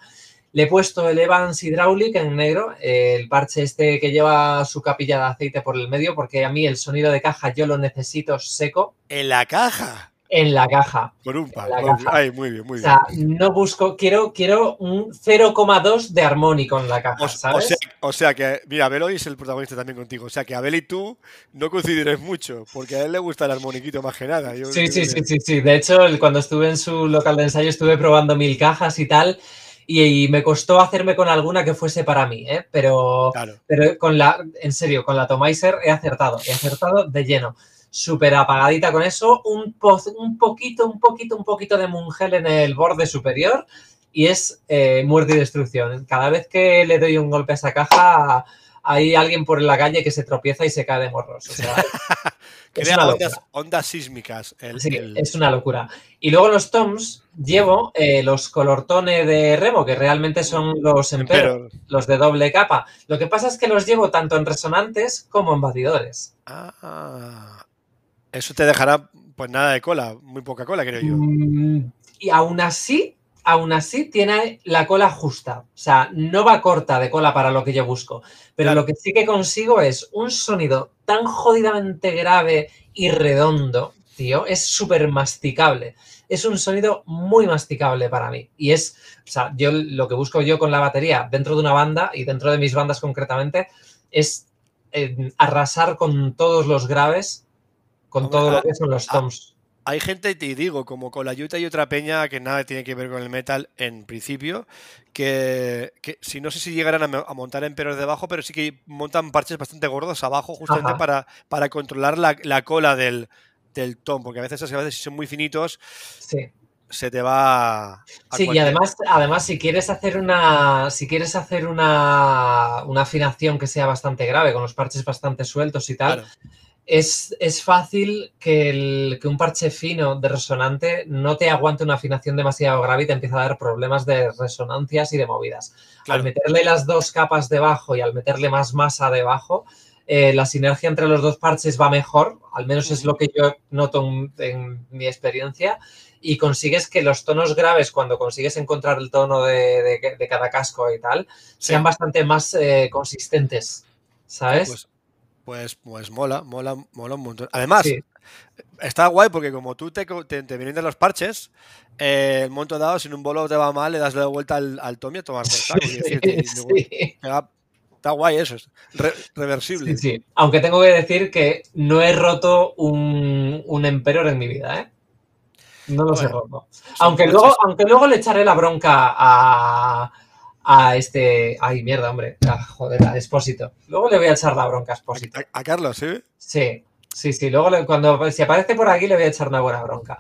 Le he puesto el Evans Hydraulic en negro, el parche este que lleva su capilla de aceite por el medio, porque a mí el sonido de caja yo lo necesito seco En la caja. En la caja. Por un par. la Muy bien. Ay, muy bien, O sea, no busco, quiero, quiero un 0,2 de armónico en la caja, O, o ¿sabes? sea, o sea que, mira, Beloy es el protagonista también contigo. O sea que Abel y tú no coincidiréis mucho, porque a él le gusta el armoniquito más que nada. Yo Sí, sí, sí, sí, sí. De hecho, cuando estuve en su local de ensayo estuve probando mil cajas y tal. Y, y me costó hacerme con alguna que fuese para mí, ¿eh? Pero, Claro. pero con la, en serio, con la Atomizer he acertado, he acertado de lleno. Súper apagadita con eso, un, po- un poquito, un poquito, un poquito de mungel en el borde superior y es eh, muerte y destrucción. Cada vez que le doy un golpe a esa caja, hay alguien por la calle que se tropieza y se cae de morros. O sea, <laughs> es Crea una ondas, locura. ondas sísmicas. El, Sí, el- es una locura. Y luego los toms llevo eh, los colortone de Remo, que realmente son los Emperor, Pero- los de doble capa. Lo que pasa es que los llevo tanto en resonantes como en batidores. Ah, eso te dejará, pues nada de cola, muy poca cola, creo yo. Y aún así, aún así tiene la cola justa. O sea, no va corta de cola para lo que yo busco. Pero Claro. lo que sí que consigo es un sonido tan jodidamente grave y redondo, tío. Es súper masticable. Es un sonido muy masticable para mí. Y es, o sea, yo lo que busco yo con la batería dentro de una banda y dentro de mis bandas concretamente es eh, arrasar con todos los graves, con Hombre, todo ah, lo que son los ah, toms. Hay gente, te digo, como con la Yuta y otra peña que nada tiene que ver con el metal en principio, que, que si no sé si llegarán a, a montar emperos debajo, pero sí que montan parches bastante gordos abajo justamente Ajá. para, para controlar la, la cola del, del tom, porque a veces, a veces si son muy finitos Sí. se te va a Sí, y además, además, si quieres hacer una. Si quieres hacer una, una afinación que sea bastante grave, con los parches bastante sueltos y tal, Claro. Es, es fácil que, el- que un parche fino de resonante no te aguante una afinación demasiado grave y te empieza a dar problemas de resonancias y de movidas. Claro. Al meterle las dos capas debajo y al meterle más masa debajo, eh, la sinergia entre los dos parches va mejor, al menos es lo que yo noto en, en mi experiencia, y consigues que los tonos graves, cuando consigues encontrar el tono de, de- de cada casco y tal, sean bastante más eh, consistentes, ¿sabes? Pues, Pues, pues mola, mola, mola un montón. Además, está guay porque como tú te, te, vienen de los parches, eh, el momento dado, si en un bolo te va mal, le das la vuelta al, al Tommy a tomar por Está guay eso, es reversible. Sí. Aunque tengo que decir que no he roto un, un Emperor en mi vida, ¿eh? No los he roto. Aunque luego, aunque luego le echaré la bronca a, a este. Ay, mierda, hombre. Ah, joder, a Expósito. Luego le voy a echar la bronca a Expósito. ¿A, Carlos, sí? Sí, sí, sí. Luego cuando si aparece por aquí le voy a echar una buena bronca.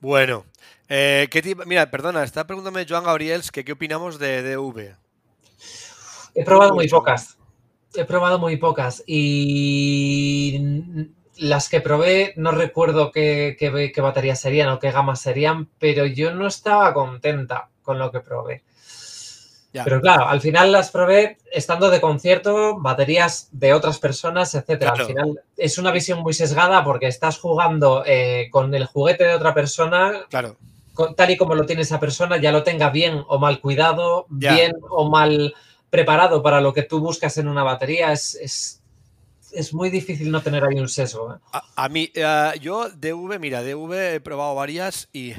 Bueno. Eh, ¿qué Mira, perdona, está preguntándome Joan Gabriels que qué opinamos de DV. He probado muy pocas. He probado muy pocas. Y las que probé no recuerdo qué, qué, baterías serían o qué gamas serían, pero yo no estaba contenta con lo que probé. Pero claro, al final las probé estando de concierto, baterías de otras personas, etcétera. Al final es una visión muy sesgada porque estás jugando eh, con el juguete de otra persona. Claro. tal y como lo tiene esa persona, ya lo tenga bien o mal cuidado, bien o mal preparado para lo que tú buscas en una batería. Es, es, muy difícil no tener ahí un sesgo. ¿eh? A, mí, eh, yo DV, mira, DV he probado varias y,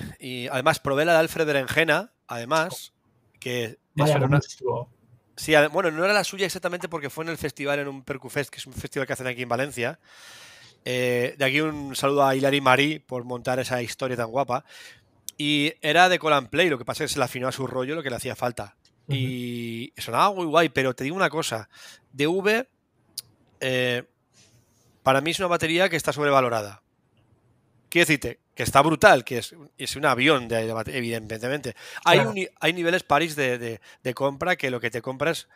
además probé la de Alfred Berenjena, además, que Sí, bueno, no era la suya exactamente porque fue en el festival, en un Percufest, que es un festival que hacen aquí en Valencia. Eh, de aquí un saludo a Hilary Marí por montar esa historia tan guapa. Y era de Call Play, lo que pasa es que se le afinó a su rollo lo que le hacía falta. Y sonaba muy guay, pero te digo una cosa, DV eh, para mí es una batería que está sobrevalorada. Quiero decirte que está brutal, que es, es un avión, de, evidentemente. Hay, hay niveles paris de, compra que lo que te compras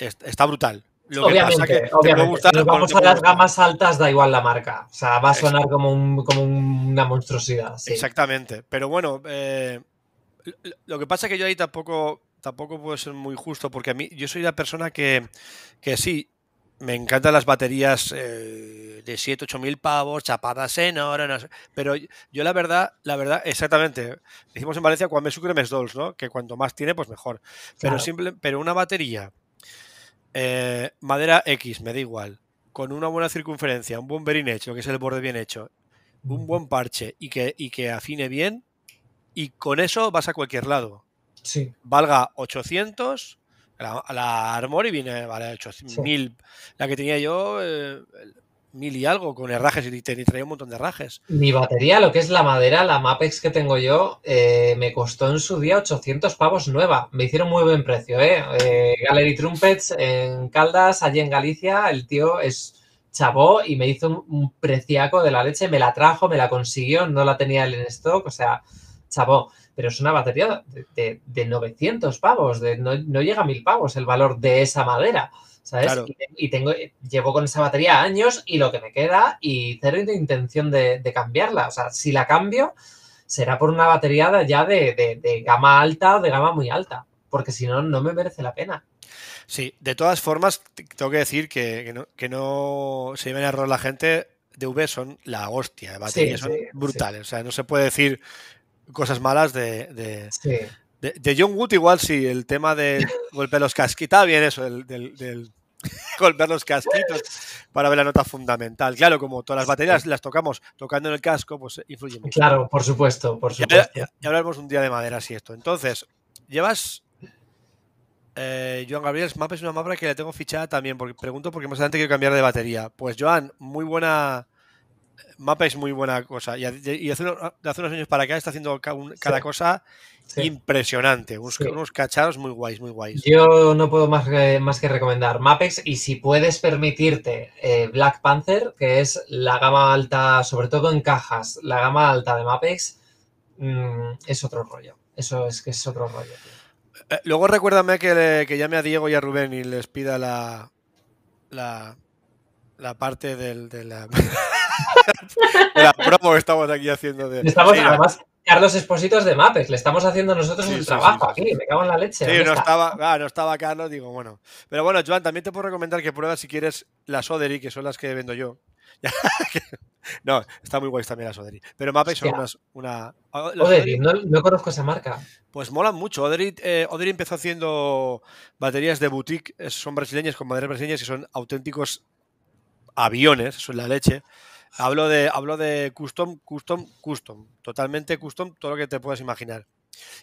está brutal. Lo obviamente, que obviamente. si nos vamos a las gamas altas, da igual la marca. O sea, va a sonar como, una monstruosidad. Exactamente. Pero bueno, eh, lo que pasa es que yo ahí tampoco tampoco puedo ser muy justo porque a mí yo soy la persona que, que sí, me encantan las baterías eh, de 7, 8 mil pavos, chapadas en oro, no sé. Pero yo la verdad, la verdad, exactamente, decimos en Valencia cuando me sucre mes dols, ¿no? Que cuanto más tiene, pues mejor. Pero simple, pero una batería, eh, madera X, me da igual, con una buena circunferencia, un buen berin hecho, que es el borde bien hecho, un buen parche y que, y que afine bien, y con eso vas a cualquier lado. Sí. Valga 800, la, la Armory viene, vale, 8000, la que tenía yo, eh, mil y algo, con herrajes y, traía un montón de herrajes. Mi batería, lo que es la madera, la Mapex que tengo yo, eh, me costó en su día 800 pavos nueva. Me hicieron muy buen precio, ¿eh? eh Gallery Trumpets en Caldas, allí en Galicia, el tío es chavó y me hizo un, un, preciaco de la leche, me la trajo, me la consiguió, no la tenía él en stock, o sea, chavó pero es una batería de, de, 900 pavos, de, no, llega a 1000 pavos el valor de esa madera. ¿Sabes? Y, tengo, llevo con esa batería años y lo que me queda y cero intención de, cambiarla. O sea, si la cambio, será por una batería ya de, gama alta o de gama muy alta, porque si no, no me merece la pena. Sí, de todas formas, tengo que decir que, no, que no se lleven a error la gente. DV son la hostia de baterías, son brutales. O sea, no se puede decir cosas malas de, de, John Wood igual sí, el tema de golpear los casquitos, bien eso, del, del, <laughs> golpear los casquitos para ver la nota fundamental. Claro, como todas las baterías las tocamos tocando en el casco, pues influye mucho. Claro, por supuesto, por supuesto. Ya, hablaremos un día de madera y esto. Entonces, llevas... Eh, Joan Gabriel Map es una mapa que le tengo fichada también, porque pregunto porque más adelante quiero cambiar de batería. Pues Joan, muy buena Mapa es muy buena cosa. Y, hace, unos, años para acá está haciendo cada cosa impresionante. Unos, cacharros muy guays, muy guays. Yo no puedo más que, más que recomendar Mapex y si puedes permitirte eh, Black Panther, que es la gama alta, sobre todo en cajas, la gama alta de Mapex, mm, es otro rollo. Eso es que es otro rollo. Eh, luego recuérdame que, que llame a Diego y a Rubén y les pida la, la, la parte del, de la... <laughs> <laughs> la promo que estamos aquí haciendo. De... Estamos, además, Carlos Espositos de Mapes, le estamos haciendo nosotros un trabajo aquí, me cago en la leche. Sí, no estaba, ah, no estaba Carlos, digo, bueno. Pero bueno, Joan, también te puedo recomendar que pruebas si quieres las Odery, que son las que vendo yo. <laughs> no, está muy guay también las Odery. Pero Mapex son unas, una... Odery, no, no conozco esa marca. Pues molan mucho. Odery, eh, Odery empezó haciendo baterías de boutique, son brasileñas, con maderas brasileñas y son auténticos aviones, son la leche. Hablo de, hablo de custom, custom, custom. Totalmente custom, todo lo que te puedas imaginar.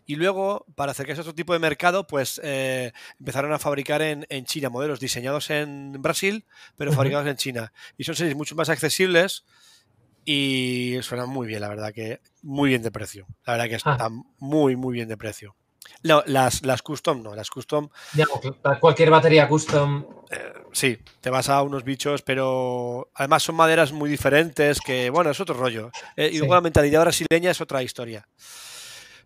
Y luego, para acercarse a otro tipo de mercado, pues eh, empezaron a fabricar en, en China modelos diseñados en Brasil, pero fabricados en China. Y son series mucho más accesibles y suenan muy bien, la verdad que muy bien de precio. La verdad que Ah. están muy, muy bien de precio. No, las, las custom no, las custom Ya, cualquier batería custom. eh, sí, te vas a unos bichos, pero además son maderas muy diferentes que, bueno, es otro rollo. Eh, y Sí. luego la mentalidad brasileña es otra historia.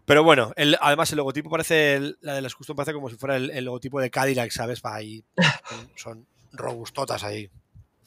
Pero bueno, el- además el logotipo parece, el- la de las custom parece como si fuera el, el logotipo de Cadillac, ¿sabes? Ahí, <laughs> son robustotas ahí.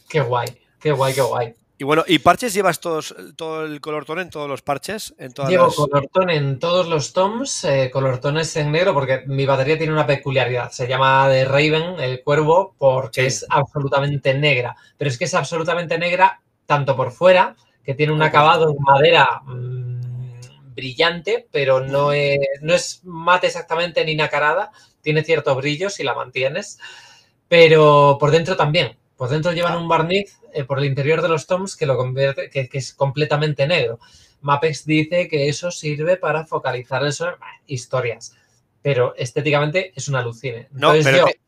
Qué guay, qué guay, qué guay. Y bueno, ¿y parches llevas todos, todo el color tono en todos los parches? En todas Llevo las... colortón en todos los toms, eh, colortones en negro, porque mi batería tiene una peculiaridad. Se llama de Raven, el cuervo, porque Sí. es absolutamente negra. Pero es que es absolutamente negra tanto por fuera, que tiene un acabado en madera mm, brillante, pero no es, no es mate exactamente ni nacarada. Tiene cierto brillo si la mantienes. Pero por dentro también. Por dentro llevan Ah. un barniz eh, por el interior de los toms que lo convierte, que, que es completamente negro. Mapex dice que eso sirve para focalizar bah, historias. Pero estéticamente es una alucine. No, Entonces pero yo, te,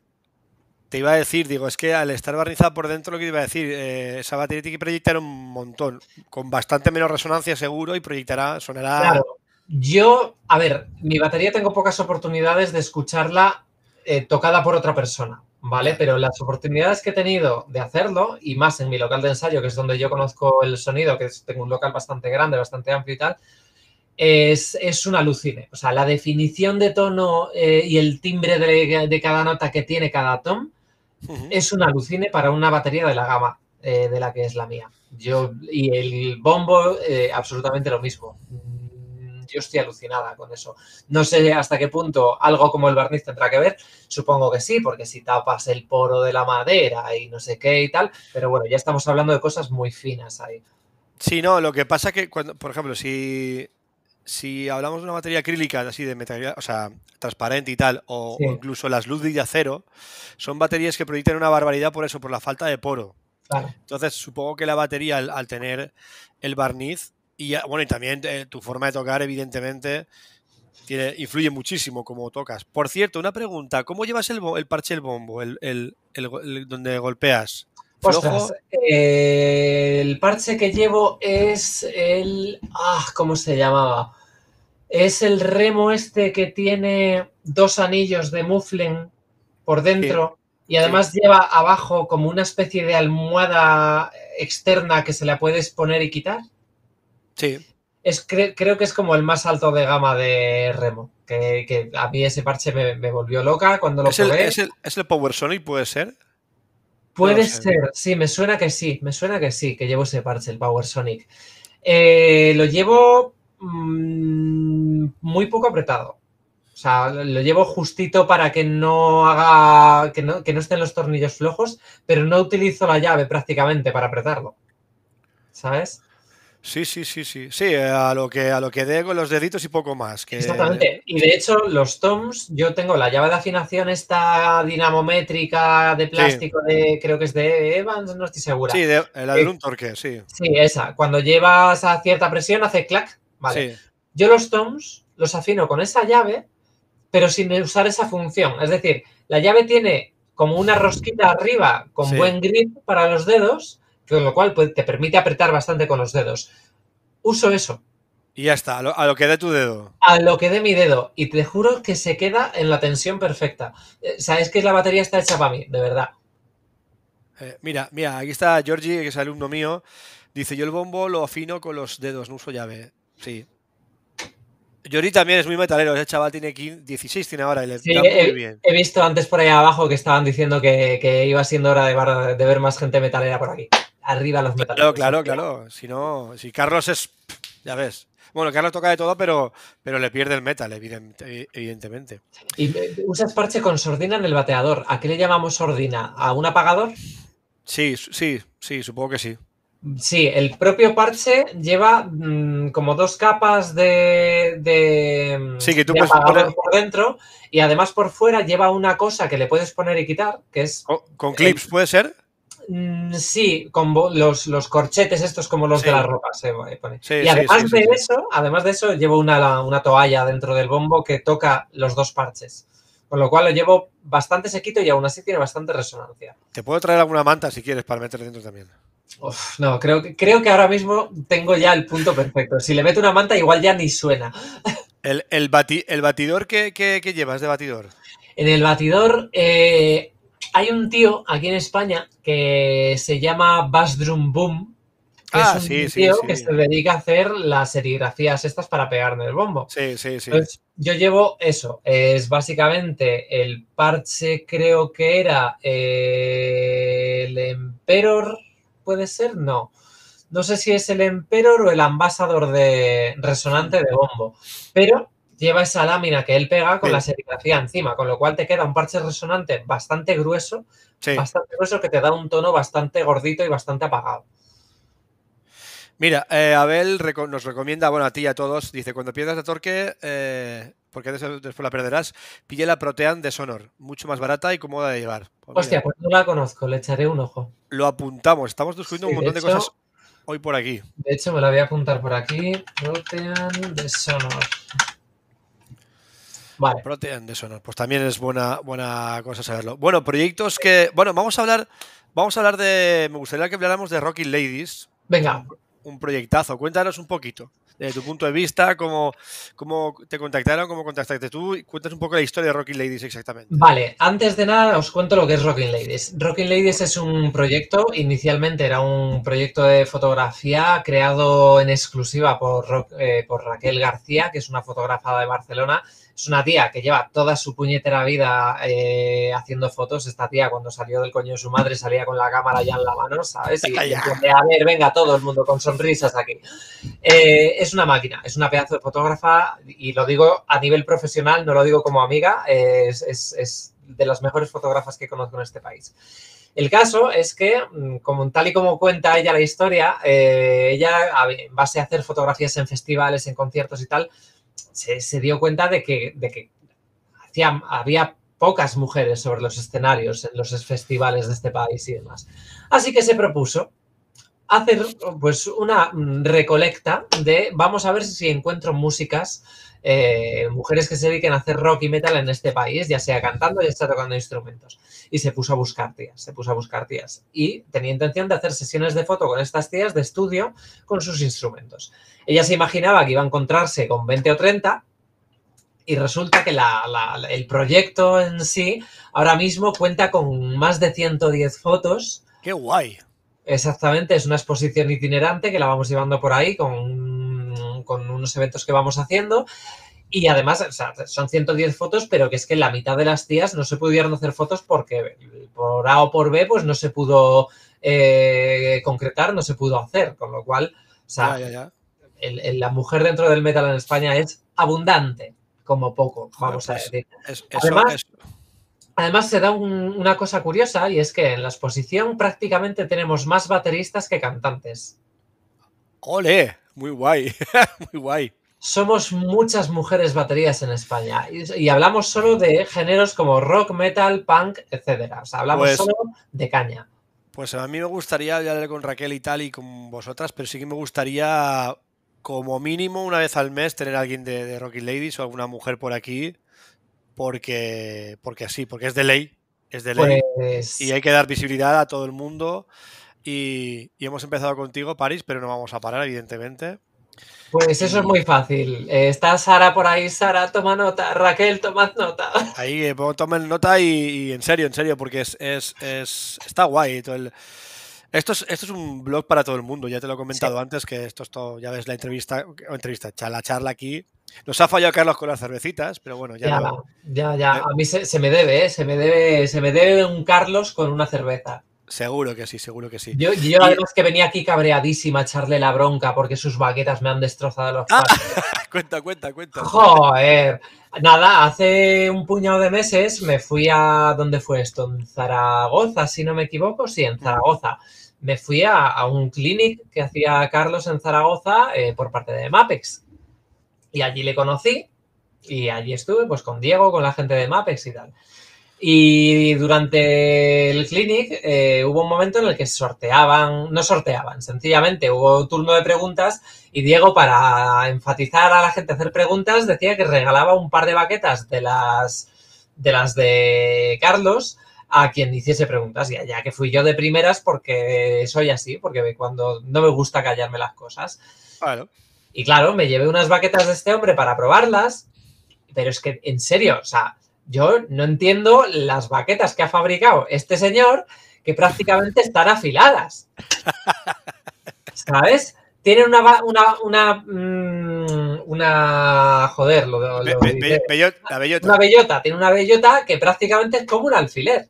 te iba a decir, digo, es que al estar barnizada por dentro, lo que te iba a decir, eh, esa batería tiene que proyectar un montón, con bastante menos resonancia seguro y proyectará, sonará... claro, yo, a ver, mi batería tengo pocas oportunidades de escucharla eh, tocada por otra persona, ¿vale? Pero las oportunidades que he tenido de hacerlo, y más en mi local de ensayo, que es donde yo conozco el sonido, que es- tengo un local bastante grande, bastante amplio y tal, es, es un alucine. O sea, la definición de tono eh, y el timbre de, de cada nota que tiene cada tom es un alucine para una batería de la gama eh, de la que es la mía. Yo, y el bombo, eh, absolutamente lo mismo. Yo estoy alucinada con eso. No sé hasta qué punto algo como el barniz tendrá que ver. Supongo que sí, porque si tapas el poro de la madera y no sé qué y tal. Pero bueno, ya estamos hablando de cosas muy finas ahí. Sí, no, lo que pasa que, cuando, por ejemplo, si, si hablamos de una materia acrílica así de metal, o sea, transparente y tal, o, Sí. o incluso las Ludwig de acero, son baterías que proyectan una barbaridad por eso, por la falta de poro. Claro. Entonces, supongo que la batería, al, al tener el barniz, y bueno, y también eh, tu forma de tocar, evidentemente, tiene, influye muchísimo cómo tocas. Por cierto, una pregunta, ¿cómo llevas el, el parche del bombo, el, el- el el donde golpeas? Ostras, eh, el parche que llevo es el. Ah, ¿cómo se llamaba? Es el remo este que tiene dos anillos de muffling por dentro y además lleva abajo como una especie de almohada externa que se la puedes poner y quitar. Sí, Es, cre- creo que es como el más alto de gama de remo. Que, que a mí ese parche me, me volvió loca cuando lo ¿Es el, es, el, ¿Es el Power Sonic, puede ser? Puede ser, sí, me suena que sí, me suena que sí, que llevo ese parche, el Power Sonic. Eh, lo llevo mm, muy poco apretado. O sea, lo llevo justito para que no haga, que no, que no estén los tornillos flojos, pero no utilizo la llave prácticamente para apretarlo. ¿Sabes? Sí, sí, sí, sí. Sí, a lo que a lo que dé con los deditos y poco más. Que... Exactamente. Y de hecho, los toms, yo tengo la llave de afinación esta dinamométrica de plástico de, creo que es de Evans, no estoy segura. Sí, de, la de Eh, un torque, sí. Sí, esa. Cuando llevas a cierta presión hace clac. Vale. Sí. Yo los toms los afino con esa llave, pero sin usar esa función. Es decir, la llave tiene como una rosquita arriba con Sí. buen grip para los dedos, con lo cual pues, te permite apretar bastante con los dedos. Uso eso, Y ya está, a lo, a lo que dé tu dedo. a lo que dé mi dedo, y te juro que se queda en la tensión perfecta. Eh, Sabes que la batería está hecha para mí, de verdad. Eh, mira, mira, aquí está Georgie, que es alumno mío. Dice, yo el bombo lo afino con los dedos, no uso llave. Sí. Georgie también es muy metalero, ese chaval tiene 15 16, tiene ahora y le Sí, da muy he, bien. he visto antes por ahí abajo que estaban diciendo que, que iba siendo hora de, bar- de ver más gente metalera por aquí. Arriba los metaleros. Claro, claro, claro. Si no, si Carlos es, ya ves. Bueno, Carlos toca de todo, pero, pero le pierde el metal, evidente- evidentemente. Y usas parche con sordina en el bateador. ¿A qué le llamamos sordina? ¿A un apagador? Sí, sí, sí, supongo que sí. Sí, el propio parche lleva mm, como dos capas de, de, Sí, que tú de puedes poner- por dentro y además por fuera lleva una cosa que le puedes poner y quitar, que es, Con, con clips, ¿puede ser? Mm, sí, con los, los corchetes estos como los Sí. de las ropas. se pone. Sí, y además sí, de eso, además de eso, llevo una, una toalla dentro del bombo que toca los dos parches. Con lo cual lo llevo bastante sequito y aún así tiene bastante resonancia. Te puedo traer alguna manta si quieres para meter dentro también. Uf, no, creo que, creo que ahora mismo tengo ya el punto perfecto. Si le meto una manta, igual ya ni suena. <laughs> El, el, bati- el batidor que, que, que llevas de batidor. En el batidor eh, hay un tío aquí en España que se llama Bass Drum Boom. Que Ah, es un sí, tío sí. que se dedica a hacer las serigrafías estas para pegar en el bombo. Sí, sí, sí. Entonces, yo llevo eso. Es básicamente el parche, creo que era eh, el Emperor, ¿puede ser? No. No sé si es el Emperor o el Ambassador de resonante de bombo. Pero lleva esa lámina que él pega con Sí. la serigrafía encima, con lo cual te queda un parche resonante bastante grueso, Sí. bastante grueso que te da un tono bastante gordito y bastante apagado. Mira, eh, Abel reco- nos recomienda, bueno, a ti y a todos, dice, cuando pierdas la torque, eh, porque des- después la perderás, pille la Protean de Sonor, mucho más barata y cómoda de llevar. Pues mira, Hostia, pues no la conozco, le echaré un ojo. lo apuntamos, estamos descubriendo Sí, un montón de, de cosas hoy por aquí. De hecho, me la voy a apuntar por aquí. Protean de Sonor. Vale. Protean de Sonor, pues también es buena, buena cosa saberlo. Bueno, proyectos que, bueno, vamos a hablar, vamos a hablar de, me gustaría que habláramos de Rocking Ladies, Venga, un proyectazo. Cuéntanos un poquito, desde tu punto de vista, cómo, cómo te contactaron, cómo contactaste tú, y cuentas un poco la historia de Rocking Ladies exactamente. Vale, antes de nada os cuento lo que es Rocking Ladies. Rocking Ladies es un proyecto, inicialmente era un proyecto de fotografía creado en exclusiva por, eh, por Raquel García, que es una fotógrafa de Barcelona. Es una tía que lleva toda su puñetera vida eh, haciendo fotos. Esta tía cuando salió del coño de su madre salía con la cámara ya en la mano, ¿sabes? Y, a ver, venga, todo el mundo con sonrisas aquí. Eh, es una máquina, es una pedazo de fotógrafa y lo digo a nivel profesional, no lo digo como amiga, eh, es, es- es de las mejores fotógrafas que conozco en este país. El caso es que, mm, como tal y como cuenta ella la historia, eh, ella, en base a hacer fotografías en festivales, en conciertos y tal, se, dio cuenta de que, de que había pocas mujeres sobre los escenarios en los festivales de este país y demás. Así que se propuso hacer pues una mm, recolecta de vamos a ver si encuentro músicas eh, mujeres que se dediquen a hacer rock y metal en este país, ya sea cantando ya sea tocando instrumentos. Y se puso a buscar tías, se puso a buscar tías. Y tenía intención de hacer sesiones de foto con estas tías de estudio con sus instrumentos. Ella se imaginaba que iba a encontrarse con 20 o 30 y resulta que la- el proyecto en sí ahora mismo cuenta con más de 110 fotos ¡Qué guay! Exactamente, es una exposición itinerante que la vamos llevando por ahí con, con unos eventos que vamos haciendo. Y además, o sea, son 110 fotos, pero que es que la mitad de las tías no se pudieron hacer fotos porque por A o por B, pues no se pudo eh, concretar, no se pudo hacer. Con lo cual, o sea, Ya, ya, ya. el- el- la mujer dentro del metal en España es abundante, como poco, vamos Joder, a pues, decir. Es- eso Además- Además, se da un- una cosa curiosa y es que en la exposición prácticamente tenemos más bateristas que cantantes. ¡Ole! Muy guay, <laughs> muy guay. Somos muchas mujeres baterías en España y, y hablamos solo de géneros como rock, metal, punk, etcétera. O sea, hablamos Pues- solo de caña. Pues a mí me gustaría hablar con Raquel y tal y con vosotras, pero sí que me gustaría como mínimo una vez al mes tener a alguien de, de Rocky Ladies o alguna mujer por aquí, porque, porque así, porque es de ley, es de ley. Pues Y hay que dar visibilidad a todo el mundo. Y, y hemos empezado contigo, París, pero no vamos a parar, evidentemente. Pues eso es muy fácil. Eh, está Sara por ahí, Sara, toma nota. Raquel, tomad nota. <laughs> Ahí eh, tomen nota y, y en serio, en serio, porque es, es, es- está guay. todo el- esto, es, esto es un blog para todo el mundo, ya te lo he comentado antes, que esto es todo, ya ves la entrevista, entrevista, la charla aquí. Nos ha fallado Carlos con las cervecitas, pero bueno, ya, Ya, lo- ya, ya. A mí se, se me debe, ¿eh? Se me debe, se me debe un Carlos con una cerveza. seguro que sí, seguro que sí. Yo, yo además que venía aquí cabreadísima a echarle la bronca porque sus baquetas me han destrozado los Ah. <laughs> cuenta, cuenta, cuenta. Joder. Nada, hace un puñado de meses me fui a. ¿Dónde fue esto? En Zaragoza, si no me equivoco. Sí, en Zaragoza. me fui a, un clinic que hacía Carlos en Zaragoza eh, por parte de Mapex. Y allí le conocí y allí estuve pues con Diego, con la gente de Mapex y tal. Y durante el clinic eh, hubo un momento en el que sorteaban, no sorteaban, sencillamente hubo turno de preguntas y Diego, para enfatizar a la gente hacer preguntas, decía que regalaba un par de baquetas de las de, Carlos a quien hiciese preguntas. Y ya que fui yo de primeras porque soy así, porque cuando no me gusta callarme las cosas. Y claro, me llevé unas baquetas de este hombre para probarlas, pero es que, en serio, o sea, yo no entiendo las baquetas que ha fabricado este señor que prácticamente están afiladas. ¿Sabes? Tienen una, una, una, mm, una joder, lo, lo, bellota. Una bellota, tiene una bellota que prácticamente es como un alfiler.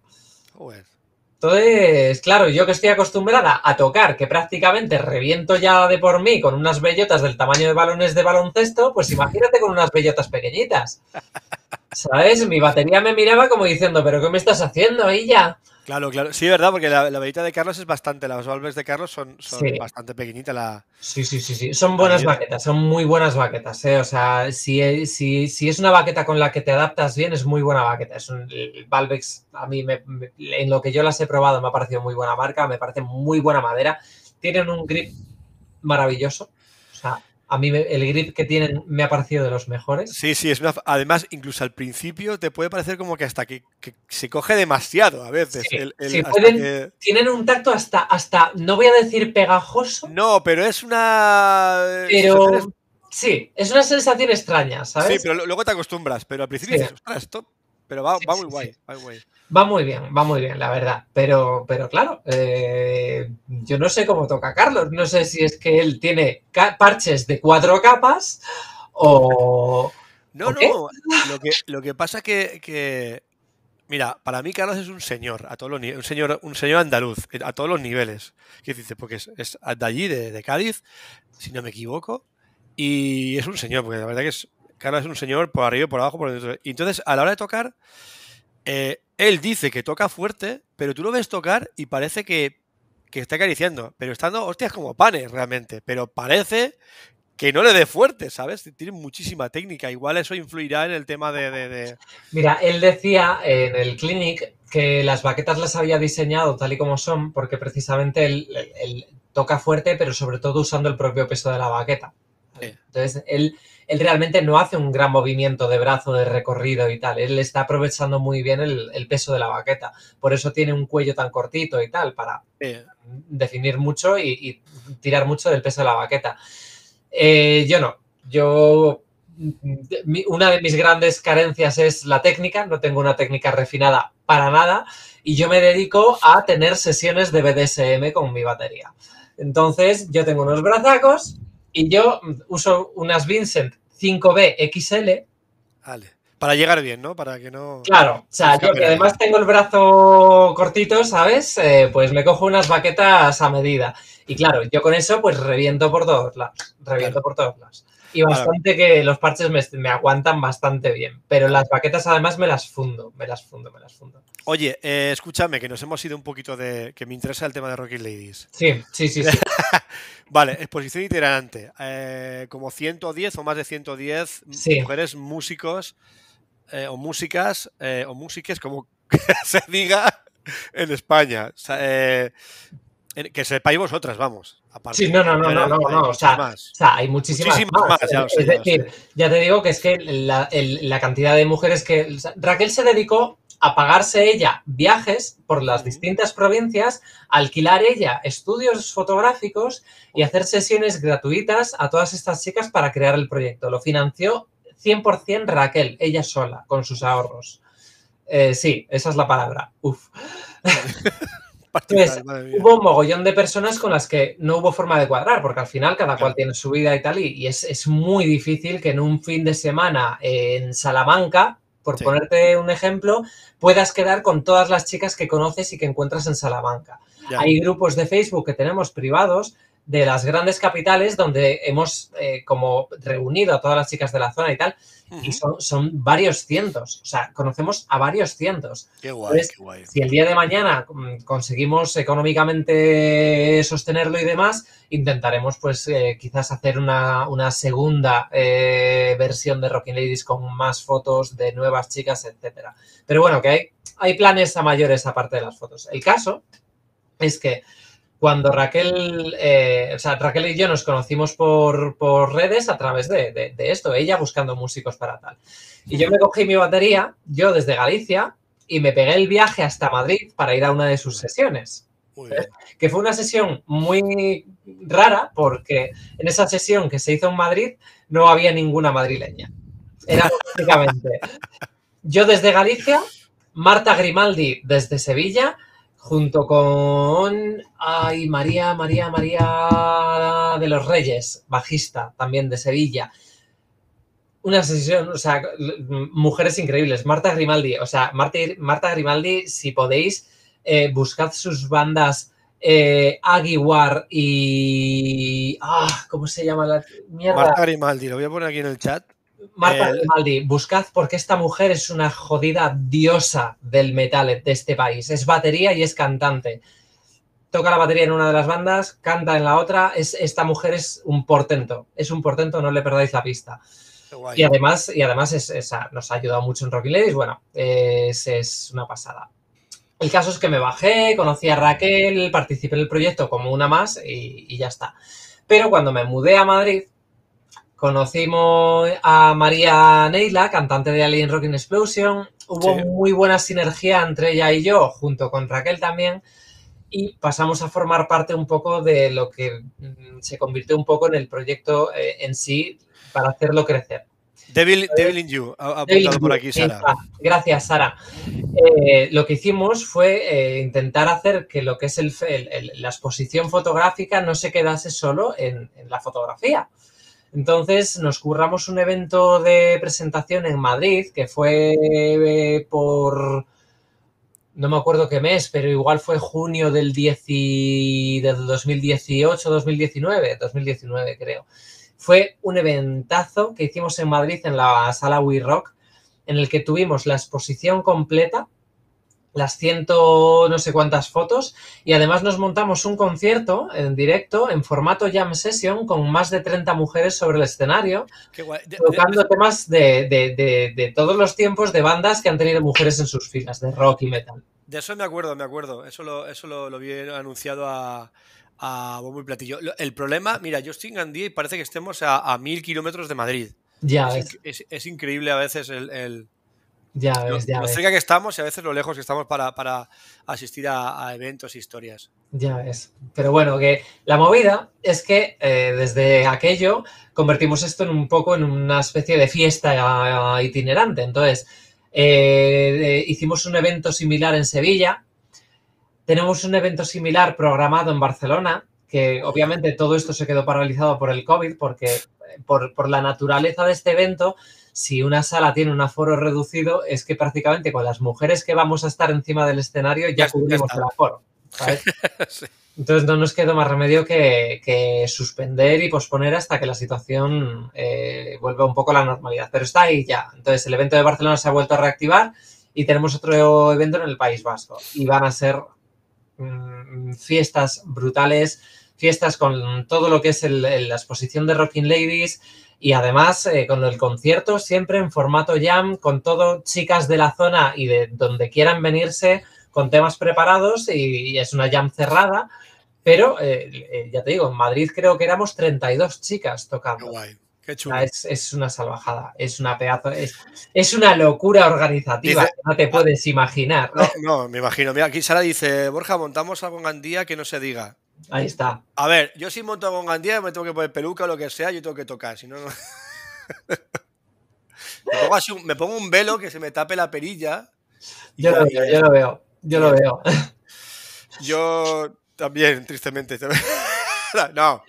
Entonces, claro, yo que estoy acostumbrada a tocar, que prácticamente reviento ya de por mí con unas bellotas del tamaño de balones de baloncesto, pues imagínate con unas bellotas pequeñitas. ¿Sabes? Mi batería me miraba como diciendo, ¿pero qué me estás haciendo ya? Claro, claro. Sí, verdad, porque la, la de Carlos es bastante, las valves de Carlos son, bastante pequeñitas. La... Sí, sí, sí, sí. Son buenas baquetas, son muy buenas baquetas. ¿eh? O sea, si, si, si, es una baqueta con la que te adaptas bien, es muy buena baqueta. Es un, Valvex, a mí, en lo que yo las he probado, me ha parecido muy buena marca, me parece muy buena madera. Tienen un grip maravilloso. O sea, a mí el grip que tienen me ha parecido de los mejores. Sí, sí, es además, incluso al principio te puede parecer como que hasta que, se coge demasiado a veces. Tienen un tacto hasta, hasta, no voy a decir pegajoso. No, pero es una. Pero. Sí, es una sensación extraña, ¿sabes? Sí, pero luego te acostumbras, pero al principio dices, ostras, esto. Pero va, muy guay, va muy guay. Va muy bien, va muy bien, la verdad. Pero, pero claro, eh, yo no sé cómo toca Carlos. No sé si es que él tiene parches de cuatro capas o. No, no. Lo que, lo que pasa que, que. Mira, para mí Carlos es un señor, a todos los un señor, un señor andaluz, a todos los niveles. ¿Qué dices? Porque es, de allí, de, Cádiz, si no me equivoco. Y es un señor, porque la verdad que es. Carlos es un señor por arriba, por abajo, por dentro. Y entonces, a la hora de tocar, eh, él dice que toca fuerte, pero tú lo ves tocar y parece que, está acariciando. Pero estando, hostias, como panes realmente. Pero parece que no le dé fuerte, ¿sabes? Tiene muchísima técnica. Igual eso influirá en el tema de, Mira, él decía en el clinic que las baquetas las había diseñado tal y como son, porque precisamente él, toca fuerte, pero sobre todo usando el propio peso de la baqueta. Entonces, él él realmente no hace un gran movimiento de brazo, de recorrido y tal. Él está aprovechando muy bien el, peso de la baqueta. Por eso tiene un cuello tan cortito y tal, para definir mucho y, tirar mucho del peso de la baqueta. Eh, yo no. Yo. Una de mis grandes carencias es la técnica. No tengo una técnica refinada para nada. Y yo me dedico a tener sesiones de BDSM con mi batería. Entonces, yo tengo unos brazacos y yo uso unas Vincent 5B XL. Vale. Para llegar bien, ¿no? Para que no. Claro, o sea, yo que además tengo el brazo cortito, ¿sabes? Eh, pues me cojo unas baquetas a medida. Y claro, yo con eso, pues reviento por todos lados. Reviento por todos lados. Y bastante que los parches me, aguantan bastante bien. Pero las baquetas además me las fundo, me las fundo, me las fundo. Oye, eh, escúchame, que nos hemos ido un poquito de. que me interesa el tema de Rocket Ladies. Sí, sí, sí, sí. <laughs> vale, exposición itinerante. Eh, como 110 o más de 110 mujeres músicos eh, o músicas o músiques, como <laughs> se diga en España. Que sepáis vosotras, vamos. sí, no, no, no, no, no, O, sea, hay muchísimas, más. es decir, ya te digo que es que la, la cantidad de mujeres que. Raquel se dedicó a pagarse ella viajes por las distintas provincias, alquilar ella estudios fotográficos y hacer sesiones gratuitas a todas estas chicas para crear el proyecto. Lo financió 100% Raquel, ella sola, con sus ahorros. Eh, sí, esa es la palabra. Uf. <laughs> <laughs> hubo un mogollón de personas con las que no hubo forma de cuadrar, porque al final cada cual tiene su vida y tal, y, es, es, muy difícil que en un fin de semana en Salamanca por ponerte un ejemplo, puedas quedar con todas las chicas que conoces y que encuentras en Salamanca. Hay grupos de Facebook que tenemos privados de las grandes capitales donde hemos eh, como reunido a todas las chicas de la zona y tal, y son, son, varios cientos, o sea, conocemos a varios cientos. Qué guay, qué guay. Si el día de mañana mm, conseguimos económicamente sostenerlo y demás, intentaremos pues eh, quizás hacer una, una segunda eh, versión de Rocking Ladies con más fotos de nuevas chicas, etcétera. Pero bueno, que hay, hay planes a mayores aparte de las fotos. El caso es que cuando Raquel, eh, o sea, Raquel y yo nos conocimos por, por redes a través de, de, de, esto, ella buscando músicos para tal. Y yo me cogí mi batería, yo desde Galicia, y me pegué el viaje hasta Madrid para ir a una de sus sesiones. Que fue una sesión muy rara porque en esa sesión que se hizo en Madrid no había ninguna madrileña. Era básicamente yo desde Galicia, Marta Grimaldi desde Sevilla junto con ay, María, María, María de los Reyes, bajista también de Sevilla. Una sesión, o sea, mujeres increíbles. Marta Grimaldi, o sea, Marta, Marta Grimaldi, si podéis, eh, buscad sus bandas eh, y. Ah, ¿Cómo se llama la mierda? Marta Grimaldi, lo voy a poner aquí en el chat. Marta Grimaldi, buscad porque esta mujer es una jodida diosa del metal de este país. Es batería y es cantante. Toca la batería en una de las bandas, canta en la otra. Es, esta mujer es un portento. Es un portento, no le perdáis la pista. Y además, y además es, es, nos ha ayudado mucho en Rocky Ladies. Bueno, es, es una pasada. El caso es que me bajé, conocí a Raquel, participé en el proyecto como una más y, y ya está. Pero cuando me mudé a Madrid, Conocimos a María Neila, cantante de Alien Rocking Explosion. Hubo sí. muy buena sinergia entre ella y yo, junto con Raquel también. Y pasamos a formar parte un poco de lo que mm, se convirtió un poco en el proyecto eh, en sí para hacerlo crecer. Devil, Devil in You, ha apuntado por aquí Sara. Gracias, Sara. Eh, lo que hicimos fue eh, intentar hacer que lo que es el, el, el, la exposición fotográfica no se quedase solo en, en la fotografía, entonces nos curramos un evento de presentación en Madrid que fue eh, por, no me acuerdo qué mes, pero igual fue junio del, 10 y, del 2018, 2019, 2019 creo. Fue un eventazo que hicimos en Madrid en la sala We Rock, en el que tuvimos la exposición completa las ciento no sé cuántas fotos y además nos montamos un concierto en directo en formato jam session con más de 30 mujeres sobre el escenario de, tocando de, temas de, de, de, todos los tiempos de bandas que han tenido mujeres en sus filas de rock y metal. De eso me acuerdo, me acuerdo. Eso lo, eso lo, lo vi anunciado a, a Bombo y Platillo. El problema, mira, yo estoy en Gandía y parece que estemos a, a mil kilómetros de Madrid. Ya es, es, es, increíble a veces el, el ya ves, ya lo, ves. cerca que estamos y a veces lo lejos que estamos para, para asistir a, a, eventos e historias. Ya ves. Pero bueno, que la movida es que eh, desde aquello convertimos esto en un poco en una especie de fiesta itinerante. Entonces, eh, eh, hicimos un evento similar en Sevilla. Tenemos un evento similar programado en Barcelona, que obviamente todo esto se quedó paralizado por el COVID, porque por, por la naturaleza de este evento si una sala tiene un aforo reducido, es que prácticamente con las mujeres que vamos a estar encima del escenario ya, cubrimos el aforo. ¿sabes? <laughs> sí. Entonces no nos quedó más remedio que, que, suspender y posponer hasta que la situación eh, vuelva un poco a la normalidad. Pero está ahí ya. Entonces el evento de Barcelona se ha vuelto a reactivar y tenemos otro evento en el País Vasco. Y van a ser mmm, fiestas brutales, fiestas con todo lo que es el, el, la exposición de Rocking Ladies, y además eh, con el concierto siempre en formato jam, con todo chicas de la zona y de donde quieran venirse con temas preparados y, y es una jam cerrada, pero eh, eh, ya te digo, en Madrid creo que éramos 32 chicas tocando. Qué guay. Qué chulo. Es, es, una salvajada, es una pedazo, es, es una locura organizativa, dice, no te puedes imaginar. No, no, me imagino. Mira, aquí Sara dice, Borja, montamos algo en Gandía que no se diga. Ahí está. A ver, yo si monto con Gandía me tengo que poner peluca o lo que sea, yo tengo que tocar, si no, no... <laughs> me, pongo así, me, pongo un velo que se me tape la perilla. Yo lo veo, yo lo veo, yo lo veo. Yo también, tristemente. <laughs> no,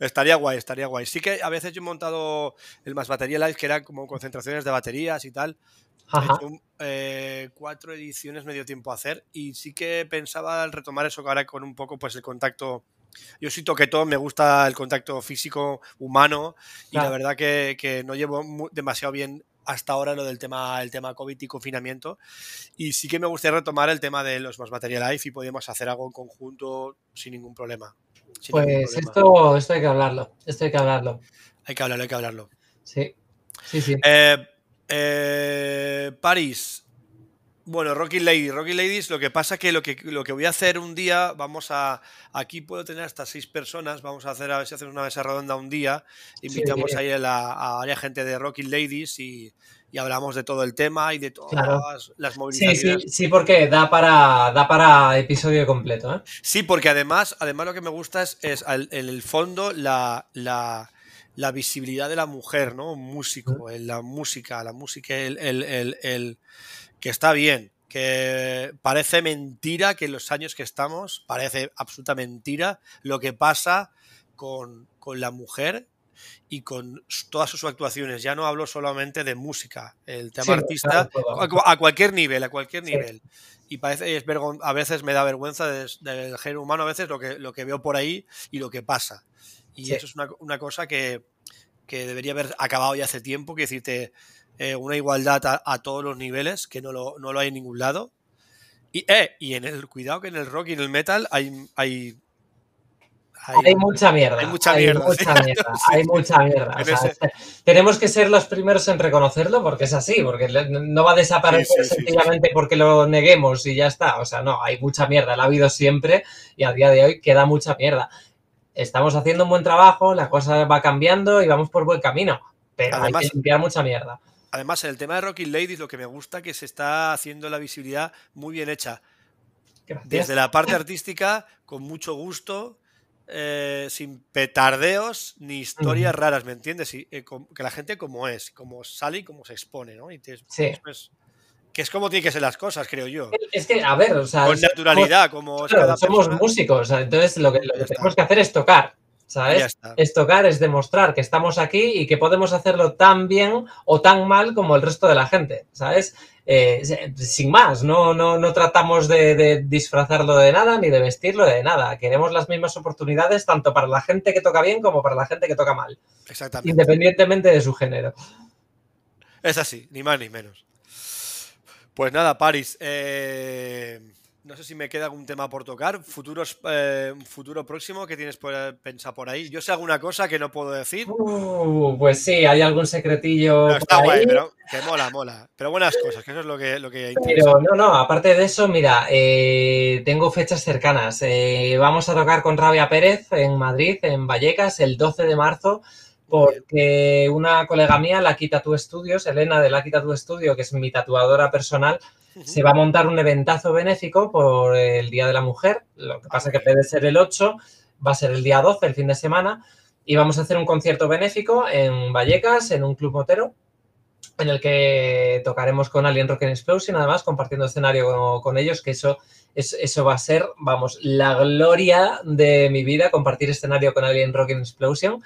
estaría guay, estaría guay. Sí que a veces yo he montado el más batería live, que eran como concentraciones de baterías y tal. Ajá. He hecho eh, cuatro ediciones medio tiempo a hacer y sí que pensaba al retomar eso ahora con un poco pues el contacto yo soy toquetón, me gusta el contacto físico humano y la verdad que, no llevo demasiado bien hasta ahora lo del tema, el tema COVID y confinamiento. Y sí que me gustaría retomar el tema de los más Material Life y podemos hacer algo en conjunto sin ningún problema. Pues Esto, esto hay que hablarlo, esto hay que hablarlo. Hay que hablarlo, hay que hablarlo. Sí, sí, sí. Eh, eh, París, bueno, Rocky Lady, Rocky Ladies, lo que pasa que lo que lo que voy a hacer un día, vamos a aquí puedo tener hasta seis personas, vamos a hacer a ver si hacemos una mesa redonda un día, invitamos ahí a, la, a, gente de Rocky Ladies y, hablamos de todo el tema y de todas las movilizaciones. Sí, sí, sí, porque da para da para episodio completo, ¿eh? Sí, porque además, además lo que me gusta es, en el fondo la, la, la, visibilidad de la mujer, ¿no? Un músico, la música, la música, el, el que está bien, que parece mentira que en los años que estamos, parece absoluta mentira lo que pasa con, la mujer y con todas sus actuaciones. Ya no hablo solamente de música, el tema artista, a, cualquier nivel, a cualquier nivel. Y parece, es a veces me da vergüenza del género humano, a veces lo que, lo que veo por ahí y lo que pasa. Y eso es una, cosa que, que, debería haber acabado ya hace tiempo, que decirte, eh, una igualdad a, todos los niveles, que no lo, no lo, hay en ningún lado. Y, eh, y en el cuidado que en el rock y en el metal hay, hay hay, mucha mierda. Hay mucha mierda. Hay mucha mierda. <laughs> tenemos que ser los primeros en reconocerlo porque es así, porque no va a desaparecer sencillamente porque lo neguemos y ya está. O sea, no, hay mucha mierda. La ha habido siempre y a día de hoy queda mucha mierda. Estamos haciendo un buen trabajo, la cosa va cambiando y vamos por buen camino, pero hay que limpiar mucha mierda. Además, en el tema de Rocky Ladies, lo que me gusta es que se está haciendo la visibilidad muy bien hecha. Desde la parte artística, con mucho gusto, eh, sin petardeos ni historias raras, ¿me entiendes? Y, eh, que la gente como es, como sale y como se expone, ¿no? sí. que es como tienen que ser las cosas, creo yo. Es que, a ver, o sea. Con naturalidad, como. somos músicos, entonces lo que, lo que tenemos que hacer es tocar. ¿Sabes? Es tocar, es demostrar que estamos aquí y que podemos hacerlo tan bien o tan mal como el resto de la gente, ¿sabes? Eh, sin más, no, no, no tratamos de, disfrazarlo de nada ni de vestirlo de nada. Queremos las mismas oportunidades tanto para la gente que toca bien como para la gente que toca mal. Exactamente. Independientemente de su género. Es así, ni más ni menos. Pues nada, Paris. Eh, no sé si me queda algún tema por tocar. Futuros, eh, futuro próximo que tienes por, pensado por ahí. Yo sé alguna cosa que no puedo decir. Uh, pues sí, hay algún secretillo. está guay, pero que mola, mola. Pero buenas cosas, que eso es lo que, lo que interesa. Pero no, no, aparte de eso, mira, eh, tengo fechas cercanas. Eh, vamos a tocar con Rabia Pérez en Madrid, en Vallecas, el 12 de marzo porque una colega mía, la Quita Tu Estudios, Elena de la Quita Tu Estudio, que es mi tatuadora personal, se va a montar un eventazo benéfico por el Día de la Mujer. Lo que pasa es que puede ser el 8, va a ser el día 12, el fin de semana. Y vamos a hacer un concierto benéfico en Vallecas, en un club motero, en el que tocaremos con Alien Rock and Explosion, además, compartiendo escenario con, ellos, que eso, eso va a ser, vamos, la gloria de mi vida, compartir escenario con Alien Rock and Explosion.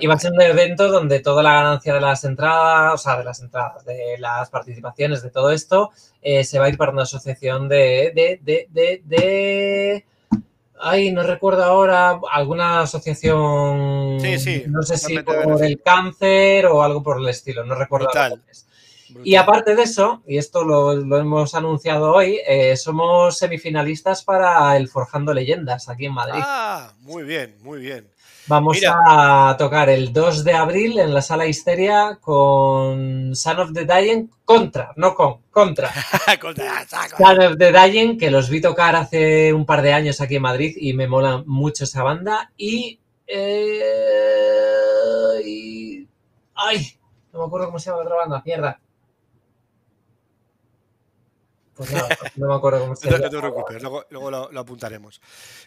Y va a ser un evento donde toda la ganancia de las entradas, o sea, de las entradas, de las participaciones, de todo esto, eh, se va a ir para una asociación de, de, de, de, de... Ay, no recuerdo ahora, alguna asociación, sí, sí, no sé si por el cáncer o algo por el estilo, no recuerdo. Y aparte de eso, y esto lo, hemos anunciado hoy, eh, somos semifinalistas para el Forjando Leyendas aquí en Madrid. Ah, muy bien, muy bien. Vamos a tocar el 2 de abril en la sala Histeria con Son of the Dying contra, no con, <laughs> contra. Son of the Dying, que los vi tocar hace un par de años aquí en Madrid y me mola mucho esa banda. Y, eh, y... ¡Ay! No me acuerdo cómo se llama la otra banda, mierda. Pues no me acuerdo cómo se llama. No te preocupes, luego, lo, apuntaremos.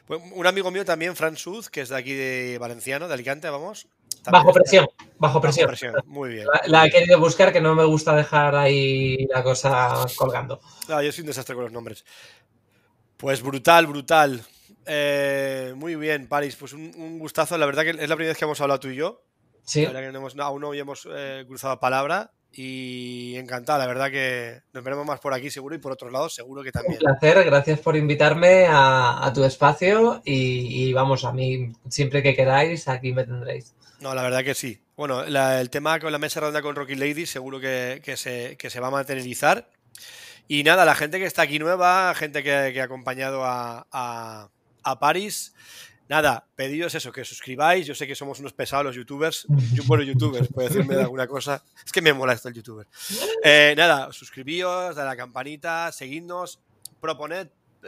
Pues un amigo mío también, Fran Suz, que es de aquí de Valenciano, de Alicante, vamos. Bajo presión, bajo presión, Muy bien. La, he querido buscar, que no me gusta dejar ahí la cosa colgando. No, yo soy un desastre con los nombres. Pues brutal, brutal. Eh, muy bien, Paris. Pues un, gustazo. La verdad que es la primera vez que hemos hablado tú y yo. Sí. La verdad que no hemos, aún no habíamos eh, cruzado palabra y encantado, la verdad que nos veremos más por aquí seguro y por otros lados seguro que también. Un placer, gracias por invitarme a, tu espacio y, vamos, a mí siempre que queráis aquí me tendréis. No, la verdad que sí. Bueno, el tema con la mesa redonda con Rocky Lady seguro que, se, se, va a materializar. Y nada, la gente que está aquí nueva, gente que, ha acompañado a, a, a París, Nada, pedidos eso, que suscribáis. Yo sé que somos unos pesados los youtubers. <laughs> Yo, bueno, youtubers, puede decirme alguna cosa. Es que me mola esto el youtuber. Eh, nada, suscribíos, dale a la campanita, seguidnos, proponed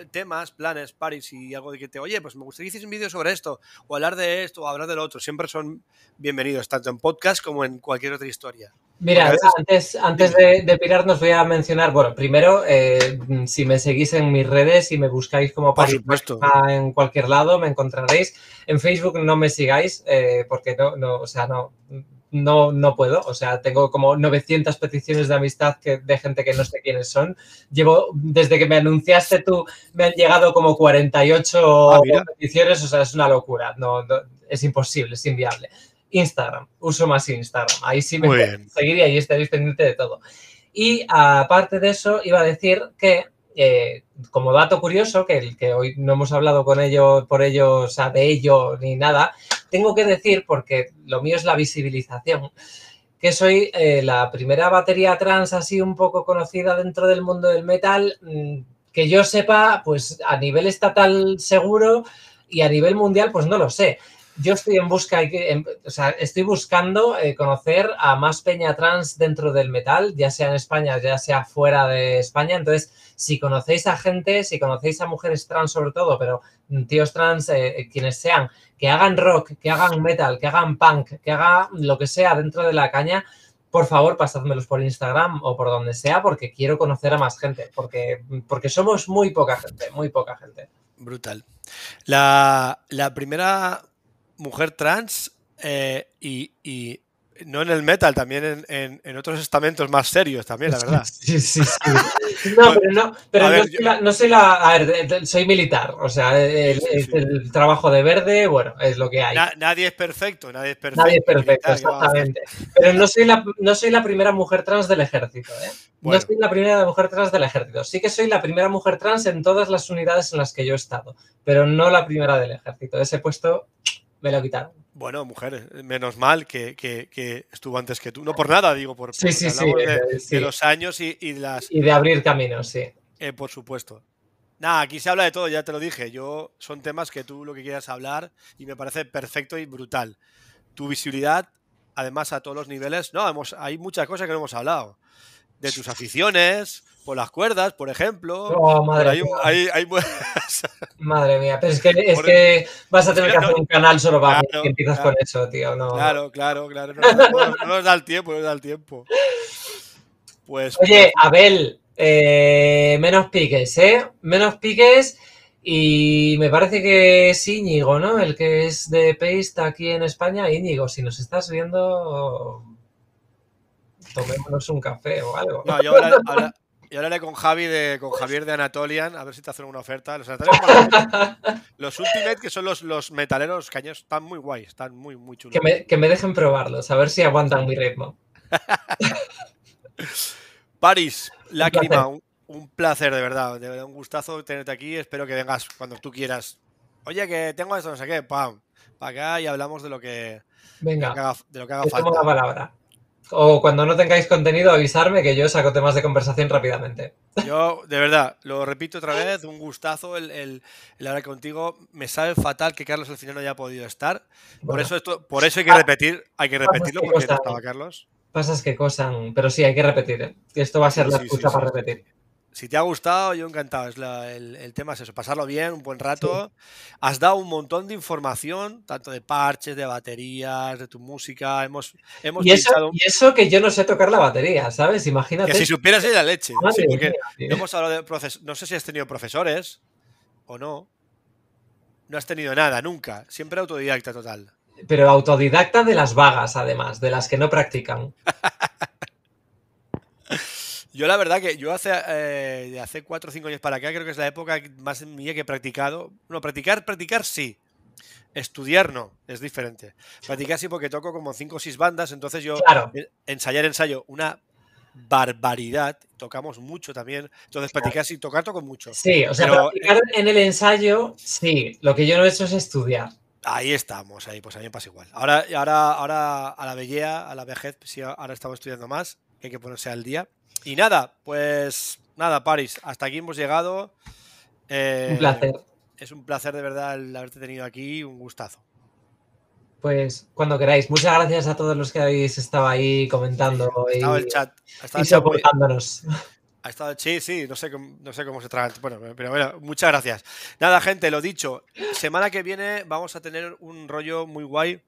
temas, planes, paris y algo de que te, oye, pues me gustaría que un vídeo sobre esto, o hablar de esto, o hablar de lo otro. Siempre son bienvenidos, tanto en podcast como en cualquier otra historia. Mira, antes, antes de, de, pirarnos voy a mencionar, bueno, primero, eh, si me seguís en mis redes y me buscáis como Por supuesto. en cualquier lado, me encontraréis. En Facebook no me sigáis, eh, porque no, no, o sea, no, no, no puedo. O sea, tengo como 900 peticiones de amistad que, de gente que no sé quiénes son. Llevo, desde que me anunciaste tú, me han llegado como 48 ah, peticiones, o sea, es una locura. no, es imposible, es inviable. Instagram, uso más Instagram. Ahí sí me seguiría y estaréis pendiente de todo. Y aparte de eso, iba a decir que, eh, como dato curioso, que, el que hoy no hemos hablado con ellos, por ello, o sea, de ello ni nada, tengo que decir, porque lo mío es la visibilización, que soy eh, la primera batería trans así un poco conocida dentro del mundo del metal, mm, que yo sepa, pues a nivel estatal seguro y a nivel mundial, pues no lo sé yo estoy en busca, o sea, estoy buscando eh, conocer a más peña trans dentro del metal, ya sea en España, ya sea fuera de España. Entonces, si conocéis a gente, si conocéis a mujeres trans sobre todo, pero tíos trans, eh, eh, quienes sean, que hagan rock, que hagan metal, que hagan punk, que hagan lo que sea dentro de la caña, por favor, pasádmelos por Instagram o por donde sea, porque quiero conocer a más gente, porque, porque somos muy poca gente, muy poca gente. Brutal. La, la primera mujer trans eh, y, no en el metal, también en, otros estamentos más serios también, la <laughs> verdad. Sí, sí, sí. <laughs> No, pero no, pero no, soy la, A ver, soy militar, o sea, el, trabajo de verde, bueno, es lo que hay. nadie es perfecto, nadie es perfecto. Nadie es perfecto, exactamente. Pero no soy, la, no soy la primera mujer trans del ejército, ¿eh? No soy la primera mujer trans del ejército. Sí que soy la primera mujer trans en todas las unidades en las que yo he estado, pero no la primera del ejército. Ese puesto me lo quitaron. Bueno, mujer, menos mal que, estuvo antes que tú. No por nada, digo, por, sí, sí, sí, de, los años y, y, las... Y de abrir caminos, sí. Eh, por supuesto. Nada, aquí se habla de todo, ya te lo dije. Yo son temas que tú lo que quieras hablar y me parece perfecto y brutal. Tu visibilidad, además a todos los niveles, no, hemos, hay muchas cosas que no hemos hablado. De tus aficiones, por las cuerdas, por ejemplo. Oh, madre, mía. <laughs> madre mía, pero es que, es que vas a tener que hacer un canal solo para que empiezas con eso, tío. No. Claro, claro, claro. No, nos da el tiempo, no nos da el tiempo. Pues. Oye, pues Abel, eh, menos piques, ¿eh? Menos piques. Y me parece que es Íñigo, ¿no? El que es de Paste aquí en España. Íñigo, si nos estás viendo, tomémonos un café o algo. No, yo ahora, y hablaré con Javi de, con Javier de Anatolian, a ver si te hacen una oferta. Los, los Ultimate, que son los, los metaleros caños, están muy guays, están muy, muy chulos. Que me, que me dejen probarlos, a ver si aguantan mi ritmo. <laughs> París, lágrima, un, un, placer de verdad, de verdad, un gustazo tenerte aquí. Espero que vengas cuando tú quieras. Oye, que tengo esto, no sé qué, pam, para acá y hablamos de lo que, Venga, de lo que haga, de lo que haga falta. la palabra. O cuando no tengáis contenido, avisarme que yo saco temas de conversación rápidamente. Yo, de verdad, lo repito otra vez, un gustazo el, el, hablar contigo. Me sabe fatal que Carlos al final no haya podido estar. Por eso esto, por eso hay que ah, repetir, hay que repetirlo porque no estaba Carlos. Pasas que cosan, pero sí, hay que repetir. ¿eh? Esto va a ser la escucha para repetir si te ha gustado, yo encantado. Es el, tema es eso, pasarlo bien, un buen rato. Has dado un montón de información, tanto de parches, de baterías, de tu música. Hemos, hemos y, eso, y eso que yo no sé tocar la batería, ¿sabes? Imagínate. Que si supieras la leche. hemos hablado de no sé si has tenido profesores o no. No has tenido nada, nunca. Siempre autodidacta total. Pero autodidacta de las vagas, además, de las que no practican. <laughs> Yo la verdad que yo hace, eh, hace 4 o 5 años para acá creo que es la época más mía que he practicado. No, practicar, practicar sí. Estudiar no, es diferente. Practicar sí porque toco como 5 o 6 bandas, entonces yo ensayar ensayo una barbaridad. Tocamos mucho también. Entonces, practicar sin tocar, toco mucho. Sí, o sea, Pero- practicar en el ensayo, sí. Lo que yo no he hecho es estudiar. Ahí estamos, ahí, pues a mí me pasa igual. Ahora, ahora, ahora a la bellea, a la vejez, sí, ahora estamos estudiando más, que hay que ponerse al día. Y nada, pues nada, Paris, hasta aquí hemos llegado. Eh, Un placer. Es un placer de verdad el haberte tenido aquí, un gustazo. Pues cuando queráis. Muchas gracias a todos los que habéis estado ahí comentando Ha y, el chat. Ha estado y el chat muy- soportándonos. Ha estado, sí, sí, no sé, no sé cómo se traga. Bueno, pero bueno, muchas gracias. Nada, gente, lo dicho. Semana que viene vamos a tener un rollo muy guay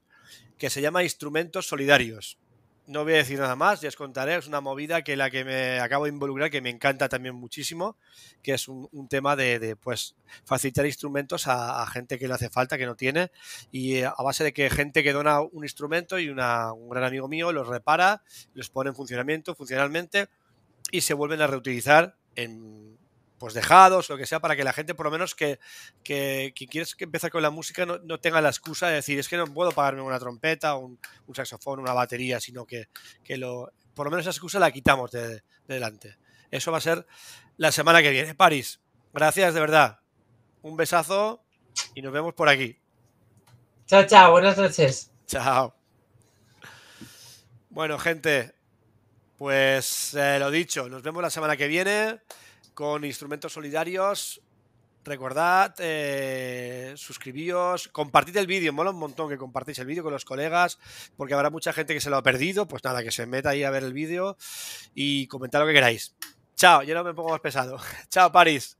que se llama Instrumentos Solidarios. No voy a decir nada más, ya os contaré. Es una movida que la que me acabo de involucrar, que me encanta también muchísimo, que es un, tema de, pues facilitar instrumentos a, a gente que le hace falta, que no tiene, y eh, a base de que gente que dona un instrumento y una- un gran amigo mío los repara, los pone en funcionamiento, funcionalmente, y se vuelven a reutilizar en pues dejados lo que sea para que la gente por lo menos que, que quien quiere que empezar con la música no, no tenga la excusa de decir es que no puedo pagarme una trompeta, un, un saxofón, una batería, sino que, que lo, por lo menos esa excusa la quitamos de, de delante. Eso va a ser la semana que viene. París, gracias de verdad. Un besazo y nos vemos por aquí. Chao, chao. Buenas noches. Chao. Bueno, gente, pues eh, lo dicho, nos vemos la semana que viene con instrumentos solidarios. Recordad, eh, suscribíos, compartid el vídeo, mola un montón que compartáis el vídeo con los colegas, porque habrá mucha gente que se lo ha perdido, pues nada, que se meta ahí a ver el vídeo y comentad lo que queráis. Chao, yo no me pongo más pesado. <laughs> Chao, París.